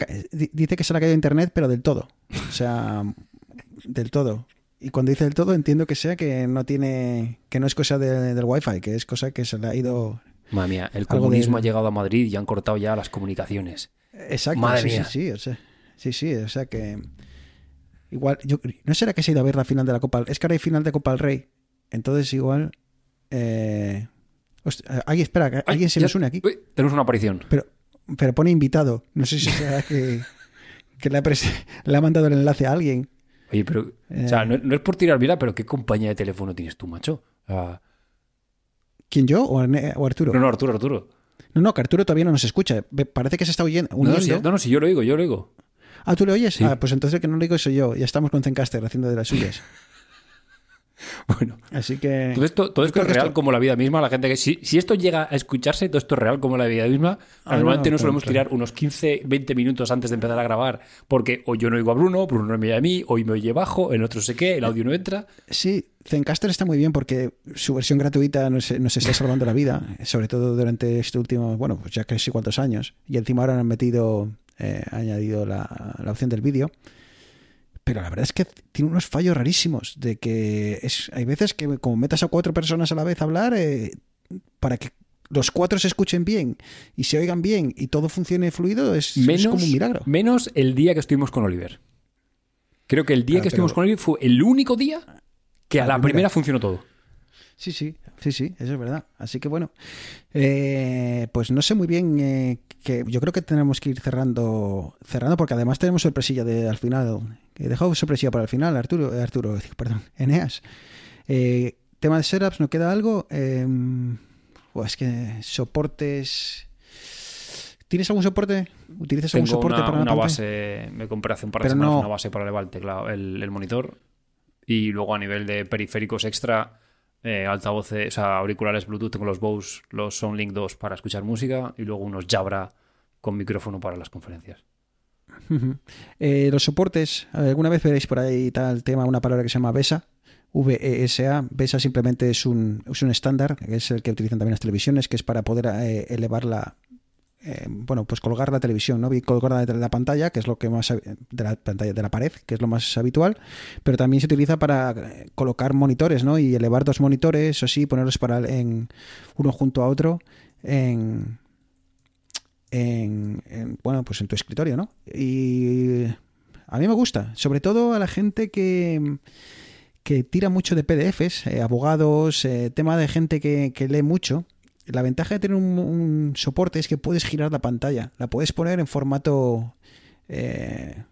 dice que se le ha caído internet, pero del todo. O sea, del todo. Y cuando dice del todo, entiendo que sea que no tiene. que no es cosa de- del wifi, que es cosa que se le ha ido. Madre mía, el comunismo ha llegado a Madrid y han cortado ya las comunicaciones. Exacto. Madre sí, mía. sí, sí. O sea, sí, sí. O sea que. Igual. Yo, ¿No será que se ha ido a ver la final de la Copa? Es que ahora hay final de Copa del Rey. Entonces, igual. Eh, eh, espera, Ay, alguien se ya- nos une aquí. Uy, tenemos una aparición. Pero, pero pone invitado. No sé si será que, que le, ha pres- le ha mandado el enlace a alguien. Oye, pero... O Eh. sea, no, no es por tirar mira, pero ¿qué compañía de teléfono tienes tú, macho? ¿Quién yo o, Arturo? no, no, Arturo, Arturo. No, no, que Arturo todavía no nos escucha. Parece que se está oyendo, No, no, si, no, no, si yo lo oigo, yo lo oigo. Ah, ¿tú le oyes? Sí. Ah, pues entonces el que no le digo soy yo. Ya estamos con Zencaster haciendo de las suyas. Bueno, Así que... todo esto, todo esto es real esto- como la vida misma. La gente que si, si esto llega a escucharse, todo esto es real como la vida misma. Ah, Normalmente no, nos solemos claro. tirar unos 15, 20 minutos antes de empezar a grabar, porque o yo no oigo a Bruno, Bruno no me oye a mí, hoy me oye bajo, el otro sé qué, el audio no entra. Sí, Zencaster está muy bien porque su versión gratuita nos, nos está salvando la vida, sobre todo durante este último, bueno, pues ya casi cuántos años. Y encima ahora han metido, eh, han añadido la, la opción del vídeo. Pero la verdad es que tiene unos fallos rarísimos. De que es, hay veces que, como metas a cuatro personas a la vez a hablar, eh, para que los cuatro se escuchen bien y se oigan bien y todo funcione fluido, es, es Menos, como un milagro. menos el día que estuvimos con Oliver. Creo que el día Ah, que estuvimos con Oliver fue el único día que a La la primera. primera funcionó todo. Sí, sí, sí, sí, eso es verdad. Así que bueno, eh, pues no sé muy bien eh, que yo creo que tenemos que ir cerrando, cerrando porque además tenemos sorpresilla de al final. He dejado sorpresilla para el final, Arturo, eh, Arturo, perdón, Eneas. Eh, tema de setups, ¿no queda algo? Eh, pues es que soportes. ¿Tienes algún soporte? ¿Utilizas algún soporte una, para una parte? base, me compré hace un par de Pero semanas no- una base para elevar el teclado, el, el monitor. Y luego a nivel de periféricos extra, eh, altavoces, o sea, auriculares Bluetooth, tengo los Bose, los Soundlink 2 para escuchar música y luego unos Jabra con micrófono para las conferencias. Eh, los soportes, alguna vez veréis por ahí tal tema, una palabra que se llama VESA, V-E-S-A. VESA simplemente es un, es un estándar, que es el que utilizan también las televisiones, que es para poder eh, elevar la. eh, bueno, pues colgar la televisión, ¿no? Y colgarla de la pantalla, que es lo que más de la pantalla de la pared, que es lo más habitual, pero también se utiliza para colocar monitores, ¿no? Y elevar dos monitores, o sí, ponerlos para en uno junto a otro en, en, en, bueno, pues en tu escritorio, ¿no? Y a mí me gusta, sobre todo a la gente que, que tira mucho de PDFs, eh, abogados, eh, tema de gente que, que lee mucho. La ventaja de tener un, un soporte es que puedes girar la pantalla, la puedes poner en formato eh,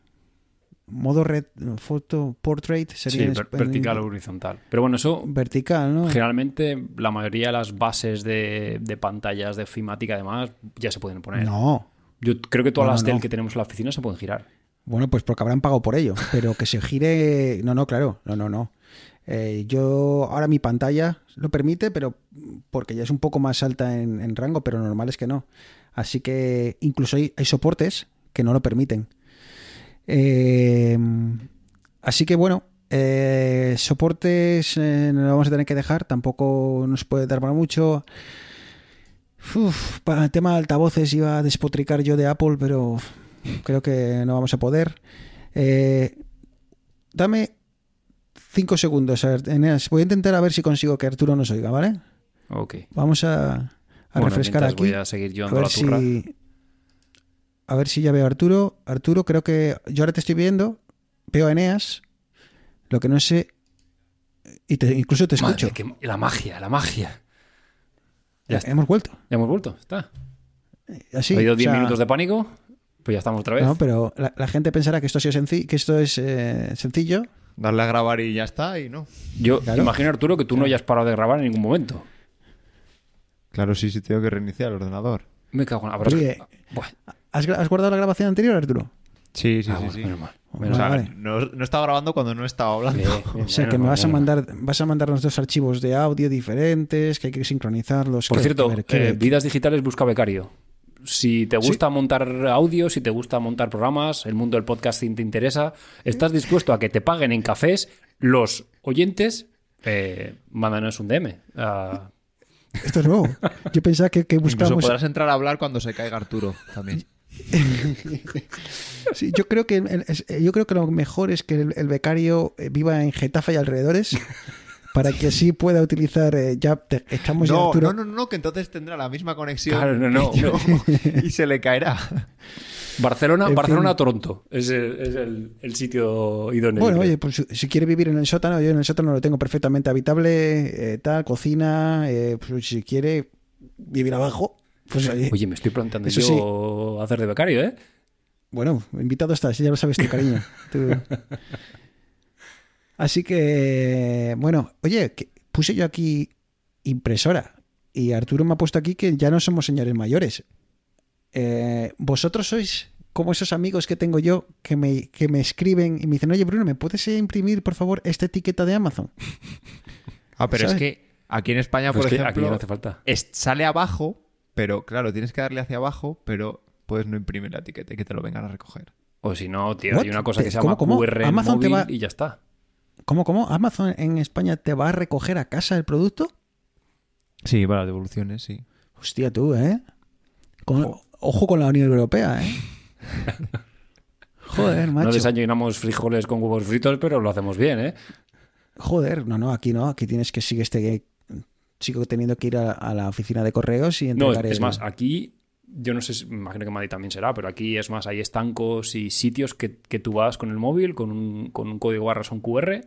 modo red, foto portrait, sería Sí, vertical o horizontal. Pero bueno, eso vertical, ¿no? generalmente la mayoría de las bases de, de pantallas de ofimática además ya se pueden poner. No, Yo creo que todas No, las no, del no. que tenemos en la oficina se pueden girar. Bueno, pues porque habrán pagado por ello, pero que se gire. No, no, claro, no, no, no. Eh, yo ahora mi pantalla lo permite, pero porque ya es un poco más alta en, en rango, pero normal es que no. Así que incluso hay, hay soportes que no lo permiten. Eh, así que bueno, eh, soportes eh, no lo vamos a tener que dejar, tampoco nos puede dar para mucho. Uf, para el tema de altavoces iba a despotricar yo de Apple, pero creo que no vamos a poder. Eh, dame cinco segundos. A ver, Eneas, voy a intentar a ver si consigo que Arturo nos oiga, ¿vale? Ok. Vamos a, a Bueno, refrescar aquí. Voy a seguir yo A ver si. A ver si ya veo a Arturo. Arturo, creo que yo ahora te estoy viendo. Veo a Eneas. Lo que no sé. Y te- incluso te escucho. Madre, que- la magia, la magia. Ya Eh, está. Hemos vuelto. Ya hemos vuelto, está. Así. ha habido o 10 sea, minutos de pánico, pues ya estamos otra vez. No, pero la, la gente pensará que esto, ha sido senci- que esto es eh, sencillo. Darle a grabar y ya está, y no. Yo claro. imagino, Arturo, que tú no hayas parado de grabar en ningún momento. Claro, sí, sí, tengo que reiniciar el ordenador. Me cago en la Oye, Buah. ¿Has, guardado la grabación anterior, Arturo? Sí, sí, Ah, sí. bueno, sí. menos mal. Menos O sea, vale. no, no estaba grabando cuando no estaba hablando. O sea, que me vas a mandar, vas a mandarnos dos archivos de audio diferentes, que hay que sincronizarlos. Por que- cierto, que ver, que- eh, Vidas Digitales busca becario. Si te gusta montar audio, si te gusta montar programas, el mundo del podcasting te interesa, estás dispuesto a que te paguen en cafés, los oyentes, eh, mándanos un DM. Esto es nuevo. Yo pensaba que, que Incluso buscamos. podrás entrar a hablar cuando se caiga Arturo también. Sí, yo creo que el- es- yo creo que lo mejor es que el, el becario eh, viva en Getafe y alrededores para que así pueda utilizar. eh, ya te- estamos ya No, Arturo. no, no, no, que entonces tendrá la misma conexión. Claro, no, no, yo, y se le caerá. Barcelona, En Barcelona fin. Toronto. Es, el, es el- el sitio idóneo. Bueno, oye, pues si- si quiere vivir en el sótano, yo en el sótano lo tengo perfectamente habitable, eh, tal, cocina, eh, pues si quiere vivir abajo, pues oye, Oye, me estoy planteando Eso yo hacer de becario, ¿eh? bueno, invitado estás, ya lo sabes tu cariño. Tú- Así que, bueno, oye, que puse yo aquí impresora y Arturo me ha puesto aquí que ya no somos señores mayores. Eh, ¿Vosotros sois como esos amigos que tengo yo que me, que me escriben y me dicen, oye Bruno, ¿me puedes imprimir por favor esta etiqueta de Amazon? Ah, pero ¿Sabes? es que aquí en España, Pues por ejemplo, no hace falta. es- sale abajo, pero claro, tienes que darle hacia abajo, pero puedes no imprimir la etiqueta y que te lo vengan a recoger. O si no, tío, What? hay una cosa que Te- se llama ¿cómo, cómo? QR en Amazon te móvil va- y ya está. ¿Cómo, cómo? ¿Amazon en España te va a recoger a casa el producto? Sí, para las devoluciones, sí. Hostia, tú, ¿eh? Con- ojo con la Unión Europea, ¿eh? Joder, macho. No desayunamos frijoles con huevos fritos, pero lo hacemos bien, ¿eh? Joder, no, no, aquí no. Aquí tienes que sigue este. Sigo teniendo que ir a, a la oficina de correos y No, entregar es el- más, aquí, yo no sé, si- me imagino que Madrid también será, pero aquí es más, hay estancos y sitios que, que tú vas con el móvil, con un, con un código barras o un QR,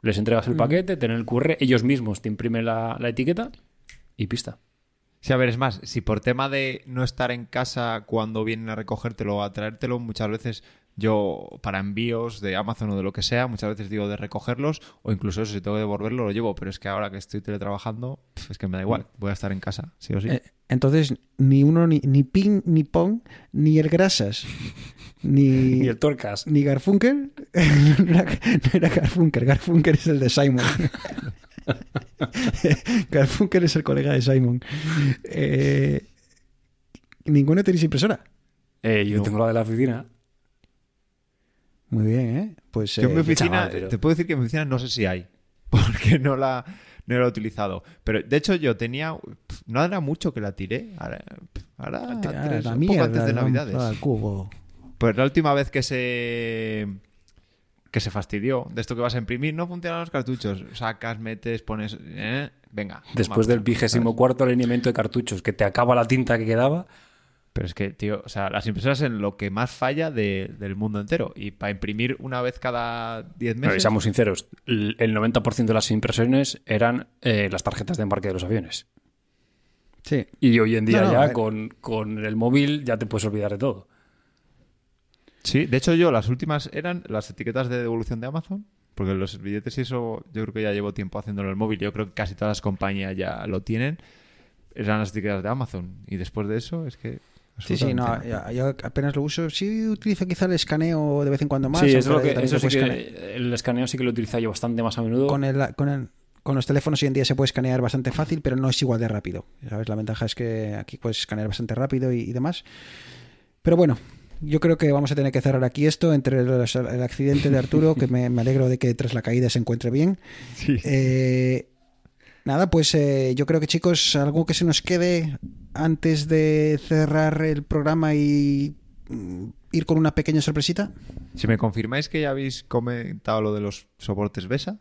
les entregas el paquete, tienen el QR, ellos mismos te imprimen la, la etiqueta y pista. Sí, a ver, es más, si por tema de no estar en casa cuando vienen a recogértelo o a traértelo, muchas veces yo para envíos de Amazon o de lo que sea, muchas veces digo de recogerlos o incluso eso, si tengo que devolverlo lo llevo, pero es que ahora que estoy teletrabajando, es que me da igual, voy a estar en casa, sí o sí. Eh, entonces, ni uno, ni, ni Ping, ni Pong, ni el Grasas, ni, Y el Torcas. ni Garfunkel. no, era, no era Garfunkel, Garfunkel es el de Simon. Garfunkel es el colega de Simon. Eh, ¿Ninguno tenéis impresora? Eh, yo tengo la de la oficina. Muy bien, ¿eh? Pues Yo en mi eh, oficina, chaval, pero- te puedo decir que en mi oficina no sé si hay, porque no la, no la he utilizado. Pero de hecho yo tenía, no era mucho que la tiré, ahora, tres- la un mierda, poco antes de Navidades. al cubo. Pues la última vez que se que se fastidió de esto que vas a imprimir, no funcionan los cartuchos. Sacas, metes, pones, eh, venga. Después del vigésimo cuarto alineamiento de cartuchos, que te acaba la tinta que quedaba. Pero es que, tío, o sea, las impresoras en lo que más falla de- del mundo entero. Y para imprimir una vez cada 10 Pero meses. seamos sinceros, el el 90% de las impresiones eran eh, las tarjetas de embarque de los aviones. Sí. Y hoy en día No, no, a ya ver. con, con el móvil ya te puedes olvidar de todo. Sí, de hecho yo las últimas eran las etiquetas de devolución de Amazon, porque los billetes y eso yo creo que ya llevo tiempo haciéndolo en el móvil, yo creo que casi todas las compañías ya lo tienen, eran las etiquetas de Amazon y después de eso es que... Sí, sí, no, yo apenas lo uso. Sí, utilizo quizá el escaneo de vez en cuando más. sí, es lo que, eso sí puede que escanear. el escaneo sí que lo utilizo yo bastante más a menudo. Con, el, con, el- con los teléfonos hoy en día se puede escanear bastante fácil, pero no es igual de rápido. ¿Sabes? La ventaja es que aquí puedes escanear bastante rápido y, y demás. Pero bueno, yo creo que vamos a tener que cerrar aquí esto entre los- el accidente de Arturo, que me, me alegro de que tras la caída se encuentre bien. Sí. Eh, nada, pues eh, yo creo que chicos, algo que se nos quede antes de cerrar el programa y mm, ir con una pequeña sorpresita. Si me confirmáis que ya habéis comentado lo de los soportes BESA,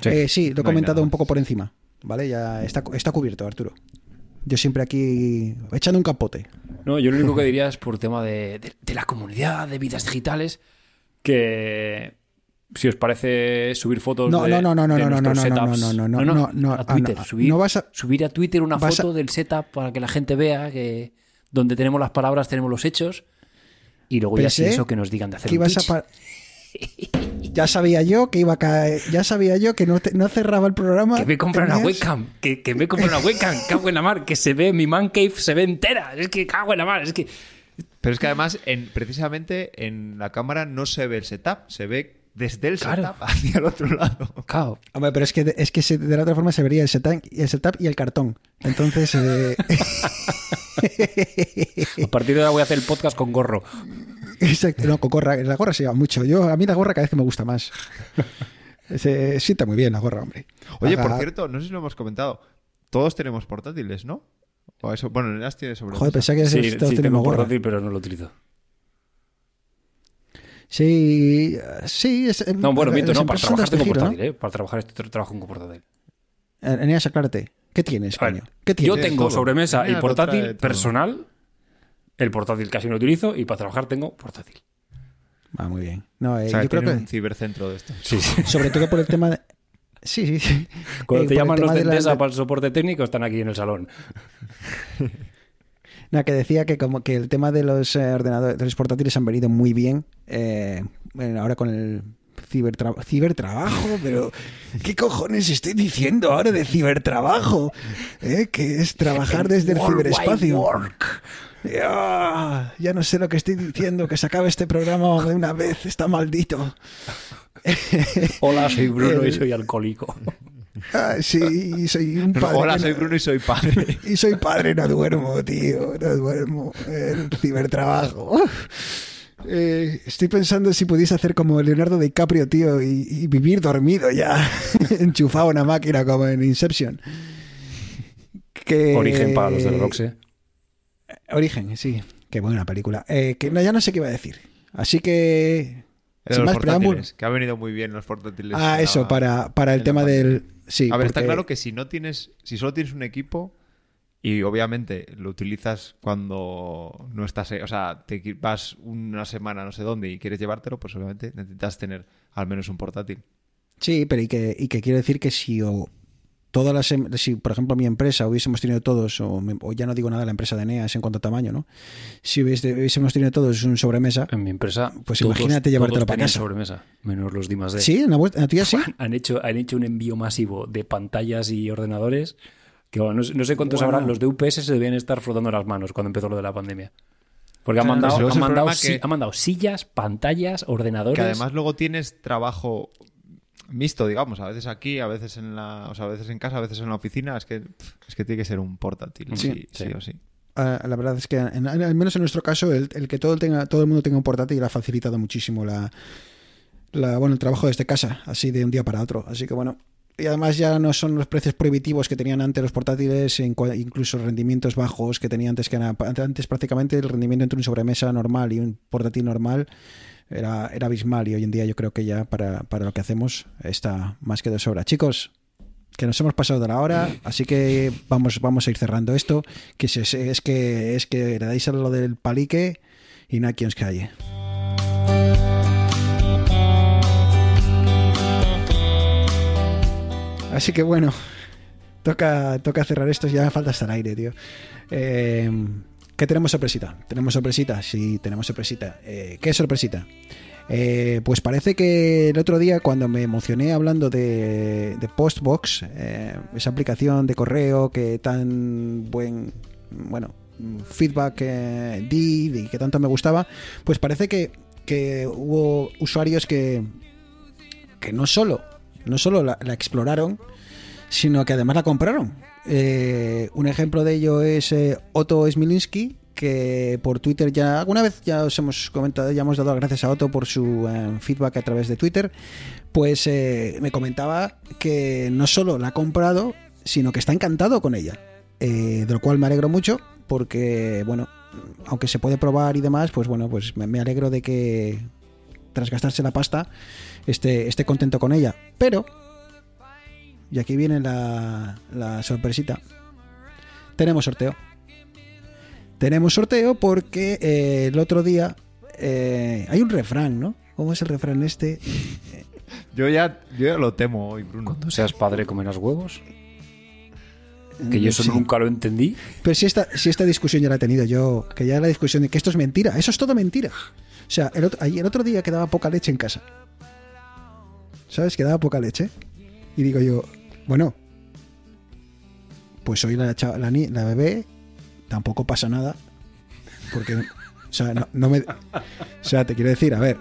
Sí. Eh, sí, lo he No comentado un poco por encima. ¿Vale? Ya está, está cubierto, Arturo. Yo siempre aquí echando un capote. No, yo lo único que diría es por tema de, de- de la comunidad, de vidas digitales, que si os parece subir fotos No, de, no, no, no, no, de no, no, no, no, setups. no, no, no, no, no, a Twitter, no, subir, no vas a- subir a Twitter una vas a- foto del setup para que la gente vea que donde tenemos las palabras tenemos los hechos y luego ya sí eso que nos digan de hacer que un ibas a Ya sabía yo que iba a caer, ya sabía yo que no, te- no cerraba el programa. Que me compran una webcam, que, que me compran una webcam, cago en la mar, que se ve, mi man cave se ve entera, es que cago en la mar, es que... pero es que además en, precisamente en la cámara no se ve el setup, se ve desde el Claro. setup hacia el otro lado. Claro, Hombre, pero es que, es que se- de la otra forma se vería el setup, el setup y el cartón. Entonces, eh, a partir de ahora voy a hacer el podcast con gorro. exacto, no, con gorra, la gorra se lleva mucho. Yo, a mí la gorra cada vez que me gusta más. Se sienta muy bien la gorra, hombre. Oye, por cierto, no sé si lo hemos comentado, todos tenemos portátiles, ¿no? O eso, bueno, Nenas tiene sobre Joder, pensé que Sí, todos sí, tenemos tengo gorra. portátil, pero no lo utilizo. Sí, sí. Es, No, bueno, las miento, no, para trabajar este tengo giro, ¿no? portátil, ¿eh? Para trabajar este tra- trabajo con portátil. Eh, Eneas, aclárate. ¿Qué tienes, ver, coño? ¿Qué Yo tienes? Tienes tengo sobremesa Mira, y lo portátil personal. El portátil casi no utilizo y para trabajar tengo portátil. Ah, muy bien. No, eh, O sea, yo creo tiene que un cibercentro de esto. Sí, sí. sobre todo por el tema de... Sí, sí, sí. Cuando Eh, te llaman los de de la- Endesa de- para el soporte técnico, están aquí en el salón. No, que decía que como que el tema de los eh, ordenadores, de los portátiles han venido muy bien. eh, bueno, ahora con el cibertra- cibertrabajo, pero ¿qué cojones estoy diciendo ahora de cibertrabajo? ¿Eh? Que es trabajar desde el ciberespacio. Work. Y, ah, ya no sé lo que estoy diciendo, que se acabe este programa de una vez, está maldito. Hola, soy Bruno y soy alcohólico. Ah, sí, soy un padre. Hola, soy no- Bruno y soy padre. Y soy padre, no duermo, tío, no duermo. El cibertrabajo. Eh, estoy pensando si pudiese hacer como Leonardo DiCaprio, tío, y, y vivir dormido ya, enchufado a una máquina como en Inception. Que... Origen para los del Roxe. Origen, sí. Qué buena película. Eh, que no, ya no sé qué iba a decir. Así que... Sin los más portátiles, que ha venido muy bien los portátiles. Ah, eso, la- para, para el tema del... Sí, a ver, está porque- claro que si no tienes, si solo tienes un equipo y obviamente lo utilizas cuando no estás, eh, o sea, te vas una semana no sé dónde y quieres llevártelo, pues obviamente necesitas tener al menos un portátil. Sí, pero y que, y que quiero decir que si o todas las em- si por ejemplo mi empresa hubiésemos tenido todos o, ya no digo nada la empresa de Eneas en cuanto a tamaño, ¿no? Si hubiese- hubiésemos tenido todos un sobremesa, En mi empresa. Pues imagínate llevártelo para casa. sobremesa, menos los Dimas de. sí, en la, vuelta- en la tuya sí. Han hecho, han hecho un envío masivo de pantallas y ordenadores que bueno, no, sé- no sé cuántos Bueno. habrán. Los de UPS se debían estar frotando las manos cuando empezó lo de la pandemia. Porque han mandado, han, mandado, que- han mandado sillas, pantallas, ordenadores. Que además luego tienes trabajo mixto, digamos, a veces aquí, a veces en la, o sea, a veces en casa, a veces en la oficina, es que es que tiene que ser un portátil, Sí, sí, sí, sí. o sí. Ah, la verdad es que en- en- al menos en nuestro caso el, el que todo tenga todo el mundo tenga un portátil ha facilitado muchísimo la, la bueno el trabajo desde casa así de un día para otro así que bueno y además ya no son los precios prohibitivos que tenían antes los portátiles incluso rendimientos bajos que tenía antes que antes prácticamente el rendimiento entre un sobremesa normal y un portátil normal era, era abismal y hoy en día yo creo que ya para, para lo que hacemos está más que de sobra chicos que nos hemos pasado de la hora, así que vamos, vamos a ir cerrando esto, que se- es que es que le dais a lo del palique y no hay quien os calle. Así que bueno, toca, toca cerrar esto, ya me falta hasta el aire, tío. Eh, ¿Qué tenemos sorpresita? ¿Tenemos sorpresita? Sí, tenemos sorpresita. Eh, ¿Qué sorpresita? Eh, pues parece que el otro día cuando me emocioné hablando de, Postbox, eh, esa aplicación de correo que tan buen, bueno, feedback eh, di y que tanto me gustaba, pues parece que, que hubo usuarios que, que no solo, no solo la exploraron, sino que además la compraron. Eh, un ejemplo de ello es eh, Otto Smilinski, que por Twitter ya alguna vez ya os hemos comentado, ya hemos dado las gracias a Otto por su eh, feedback a través de Twitter, pues me comentaba que no solo la ha comprado, sino que está encantado con ella, de lo cual me alegro mucho porque, bueno, aunque se puede probar y demás, pues bueno, pues me, me alegro de que tras gastarse la pasta esté, esté contento con ella. Pero, y aquí viene la, la sorpresita, tenemos sorteo. Tenemos sorteo porque eh, el otro día eh, hay un refrán, ¿no? ¿Cómo es el refrán este? Yo ya, yo ya lo temo hoy, Bruno. Cuando seas padre, comerás huevos. Que yo eso Sí. nunca lo entendí. Pero si esta, si esta discusión ya la he tenido yo, que ya la discusión de que esto es mentira, eso es todo mentira. O sea, el otro, ahí- el otro día quedaba poca leche en casa. ¿Sabes? Quedaba poca leche. Y digo yo, bueno, pues hoy la, la, la bebé tampoco pasa nada. Porque, o sea, no, no me... O sea, te quiero decir, a ver,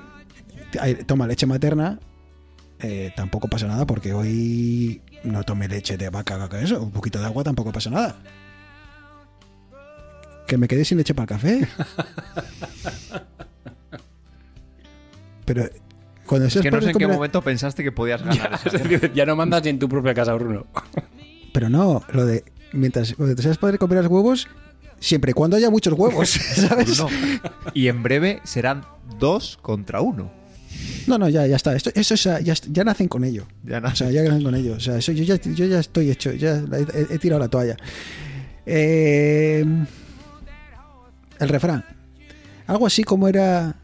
toma leche materna, eh, tampoco pasa nada porque hoy no tome leche de vaca, que eso, un poquito de agua tampoco pasa nada. Que me quedé sin leche para el café. Pero cuando Es que no sé en qué momento pensaste que podías ganar. esa. Es decir, ya no mandas ni en tu propia casa, Bruno. Pero no, lo de mientras te seas padre comerás huevos, siempre y cuando haya muchos huevos, ¿sabes? Bruno. Y en breve serán dos contra uno. No, no, ya, ya está. Esto, eso es- ya, ya nacen con ello. Ya no. O sea, ya nacen con ello. O sea, eso, yo, ya, yo ya estoy hecho, ya he, he tirado la toalla. Eh, el refrán. Algo así como era.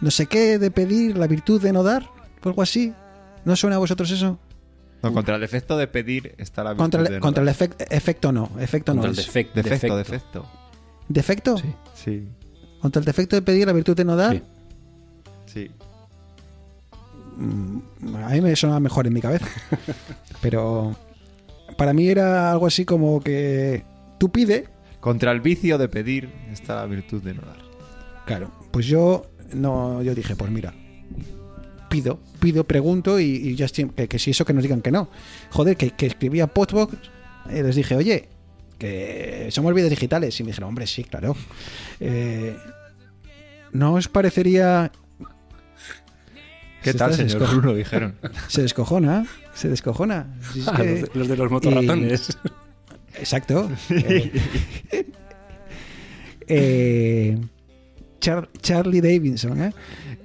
No sé qué de pedir, la virtud de no dar. O algo así. ¿No suena a vosotros eso? No, contra el defecto de pedir está la virtud Contra de el, no contra el dar. efecto, efecto no. Efecto Contra no el es. defecto, defecto. defecto. ¿Defecto? Sí. Sí, Contra el defecto de pedir, la virtud de no dar. Sí. sí. Mm, a mí me sonaba mejor en mi cabeza. Pero para mí era algo así como que tú pide, Contra el vicio de pedir está la virtud de no dar. Claro, pues yo no, yo dije, pues mira, pido, pido, pregunto y, y ya estoy- que, que si eso que nos digan que no. Joder, que, que escribía Postbox, y les dije, oye, que somos vidas digitales. Y me dijeron, hombre, sí, claro. Eh, ¿No os parecería... ¿Qué Se tal, señor Bruno? Dijeron. Se descojona, se descojona. Si es Ah, que- los, de, los de los motorratones. Exacto. Eh, eh, Char- Charlie Davidson, ¿eh?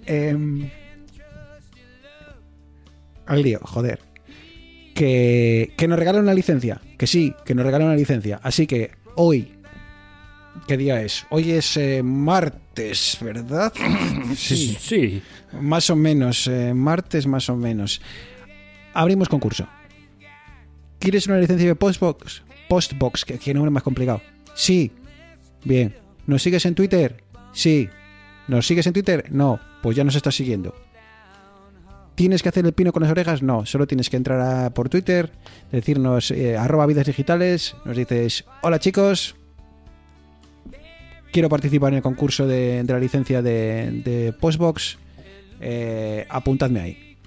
Em, al lío, joder. Que, que nos regalan una licencia. Que sí, que nos regalan una licencia. Así que hoy. ¿Qué día es? Hoy es eh, martes, ¿verdad? Sí. sí. Más o menos, eh, martes más o menos. Abrimos concurso. ¿Quieres una licencia de Postbox? Postbox, que, que nombre más complicado. Sí. Bien. ¿Nos sigues en Twitter? Sí. ¿Nos sigues en Twitter? No. Pues ya nos estás siguiendo. ¿Tienes que hacer el pino con las orejas? No. Solo tienes que entrar a- por Twitter, decirnos eh, arroba vidas digitales, nos dices, hola chicos, quiero participar en el concurso de, la licencia de, de Postbox, eh, apuntadme ahí.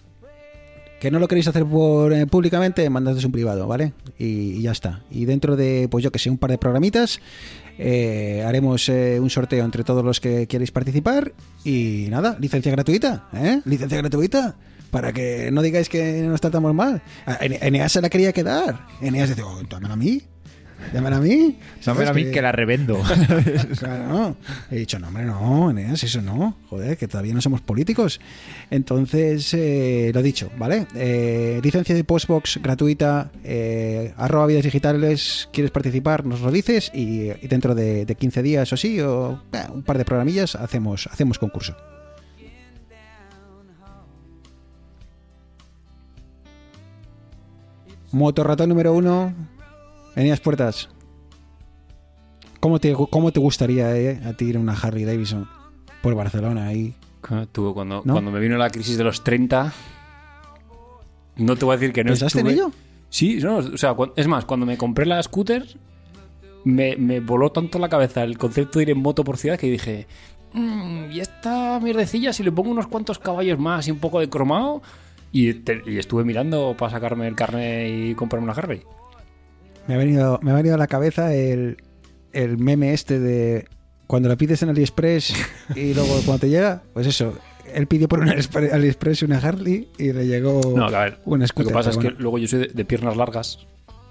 Que no lo queréis hacer por, eh, públicamente, mandadles un privado, ¿vale? Y, y ya está. Y dentro de, pues yo que sé, un par de programitas, eh, haremos eh, un sorteo entre todos los que queréis participar. Y nada, licencia gratuita, ¿eh? Licencia gratuita. Para que no digáis que nos tratamos mal. Eneas se la quería quedar. Eneas dice, oh, dámela a mí. Dámela a mí. Saben a mí que la revendo. Claro, he dicho, no, hombre, no, eso no. Joder, que todavía no somos políticos. Entonces, eh, lo dicho, ¿vale? Eh, licencia de Postbox gratuita, eh, arroba vidas digitales, quieres participar, nos lo dices y, y dentro de, de 15 días o sí, o eh, un par de programillas, hacemos, hacemos concurso. Motorratón número uno, Eneas Puertas. ¿Cómo te, cómo te gustaría eh, a ti ir a una Harley Davidson por Barcelona ahí? Tú, cuando, ¿No? cuando me vino la crisis de los 30, no te voy a decir que no ¿Pensaste en estuve- ello? Sí, no, o sea, es más, cuando me compré la scooter, me, me voló tanto la cabeza el concepto de ir en moto por ciudad que dije, "Mm, y esta mierdecilla, si le pongo unos cuantos caballos más y un poco de cromado, y, te- y estuve mirando para sacarme el carnet y comprarme una Harley. Me ha venido, me ha venido a la cabeza el, el meme este de cuando lo pides en AliExpress y luego cuando te llega, pues eso. Él pidió por un Aliexpre- AliExpress una Harley y le llegó No, a ver, una Lo scooter. que pasa es que luego yo soy de, de piernas largas,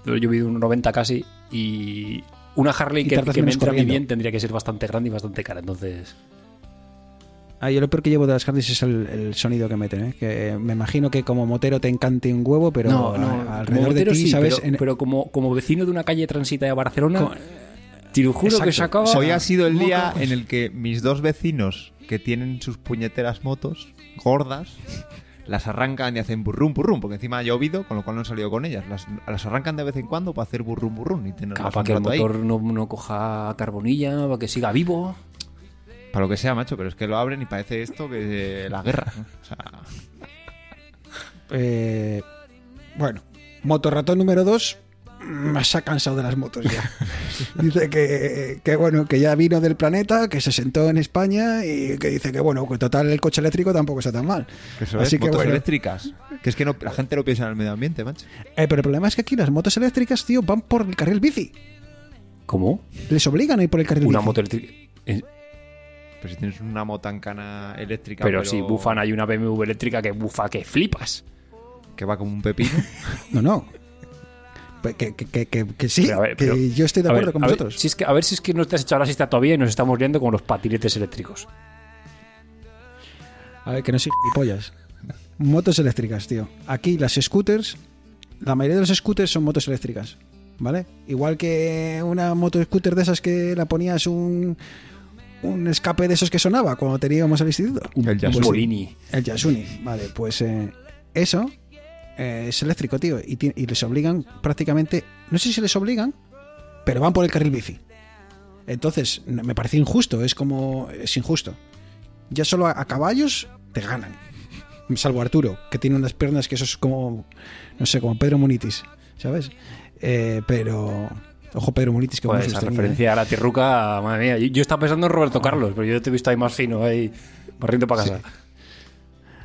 yo mido un 90 casi, y una Harley Y que, que me menos entre a mí corriendo. bien tendría que ser bastante grande y bastante cara, entonces... Ah, yo lo peor que llevo de las Harleys es el, el sonido que meten, ¿eh? que me imagino que como motero te encante un huevo, pero a- como alrededor de ti, sí, ¿sabes? Pero, En- pero como, como vecino de una calle transita de Barcelona, te lo juro que Exacto. sacaba... Hoy ha sido el día en el que mis dos vecinos que tienen sus puñeteras motos gordas las arrancan y hacen burrum burrum porque encima ha llovido con lo cual no han salido con ellas las, las arrancan de vez en cuando para hacer burrum burrum y Claro, para que el motor no, no coja carbonilla, para que siga vivo. Para lo que sea macho pero es que lo abren y parece esto que la guerra ¿no? O sea, Eh, bueno, motorratón número 2 se ha cansado de las motos ya. dice que, que, bueno, que ya vino del planeta, que se sentó en España y que dice que bueno, que total el coche eléctrico tampoco está tan mal. que eso Así es, que motos bueno. eléctricas que es que no, la gente no piensa en el medio ambiente macho Eh, pero el problema es que aquí las motos eléctricas, tío, van por el carril bici. ¿Cómo? Les obligan a ir por el carril Una bici. moto eléctrica. Pero si tienes una motancana eléctrica Pero, si bufan, hay una BMW eléctrica que bufa que flipas. que va como un pepino No, no. Que, que, que, que- sí, Pero que yo estoy de acuerdo ver, con ver, vosotros. si es que, a ver si es que no te has echado la siesta todavía y nos estamos liando con los patinetes eléctricos. A ver, que no soy gilipollas. Motos eléctricas, tío. Aquí las scooters, la mayoría de los scooters son motos eléctricas, ¿vale? Igual que una moto scooter de esas que la ponías un, un escape de esos que sonaba cuando teníamos al instituto. el Un Yasuni. El Yasuni, vale, pues eh, eso eh, es eléctrico, tío. Y, y les obligan prácticamente, no sé si les obligan, pero van por el carril bici. Entonces, me parece injusto, es como, es injusto. Ya solo a, a caballos te ganan. Salvo Arturo, que tiene unas piernas que eso es como, no sé, como Pedro Munitis, ¿sabes? Eh, pero, Ojo Pedro Munitis, que buenos esa tenía, referencia a la tirruca, madre mía. Yo, yo estaba pensando en Roberto Carlos, pero yo te he visto ahí más fino, ahí, barriendo para casa. ¿eh?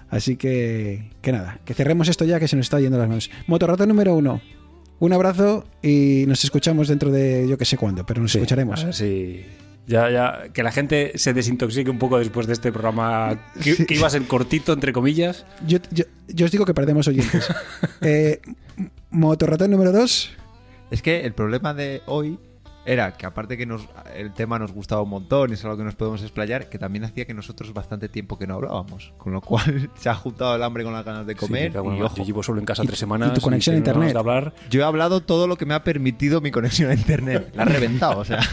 Así que, que nada, que cerremos esto ya que se nos está yendo las manos. Motorrato número uno. Un abrazo y nos escuchamos dentro de yo que sé cuándo, pero nos Sí, escucharemos. si- Ya, ya, que la gente se desintoxique un poco después de este programa que, Sí. que iba a ser cortito, entre comillas. Yo, yo- yo os digo que perdemos oyentes. Eh, Motorratón número 2. Es que el problema de hoy era que aparte que nos, el tema nos gustaba un montón y es algo que nos podemos explayar, que también hacía que nosotros bastante tiempo que no hablábamos. Con lo cual se ha juntado el hambre con las ganas de comer. Sí, y ojo, yo llevo solo en casa Y- tres y semanas. tu conexión a internet. de hablar. yo he hablado todo lo que me ha permitido mi conexión a internet. La ha reventado, o sea.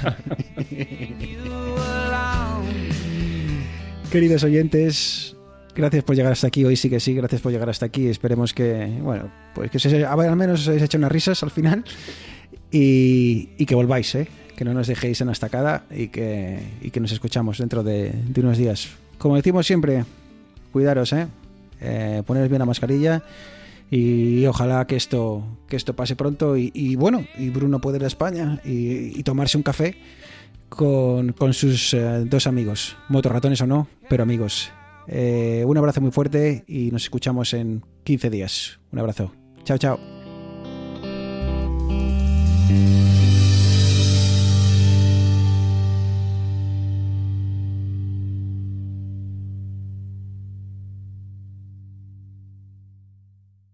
Queridos oyentes, gracias por llegar hasta aquí. Hoy sí que sí, gracias por llegar hasta aquí. Esperemos que, bueno, pues que se, al menos os hayáis hecho unas risas al final y, que volváis, ¿eh? que no nos dejéis en la estacada y que, y que nos escuchamos dentro de, unos días. Como decimos siempre, cuidaros, ¿eh? Eh, poneros bien la mascarilla y ojalá que esto, que esto pase pronto y, y bueno, y Bruno puede ir a España y, y tomarse un café con, con sus eh, dos amigos, motorratones o no, pero amigos. Eh, un abrazo muy fuerte y nos escuchamos en 15 días. Un abrazo. Chao, chao.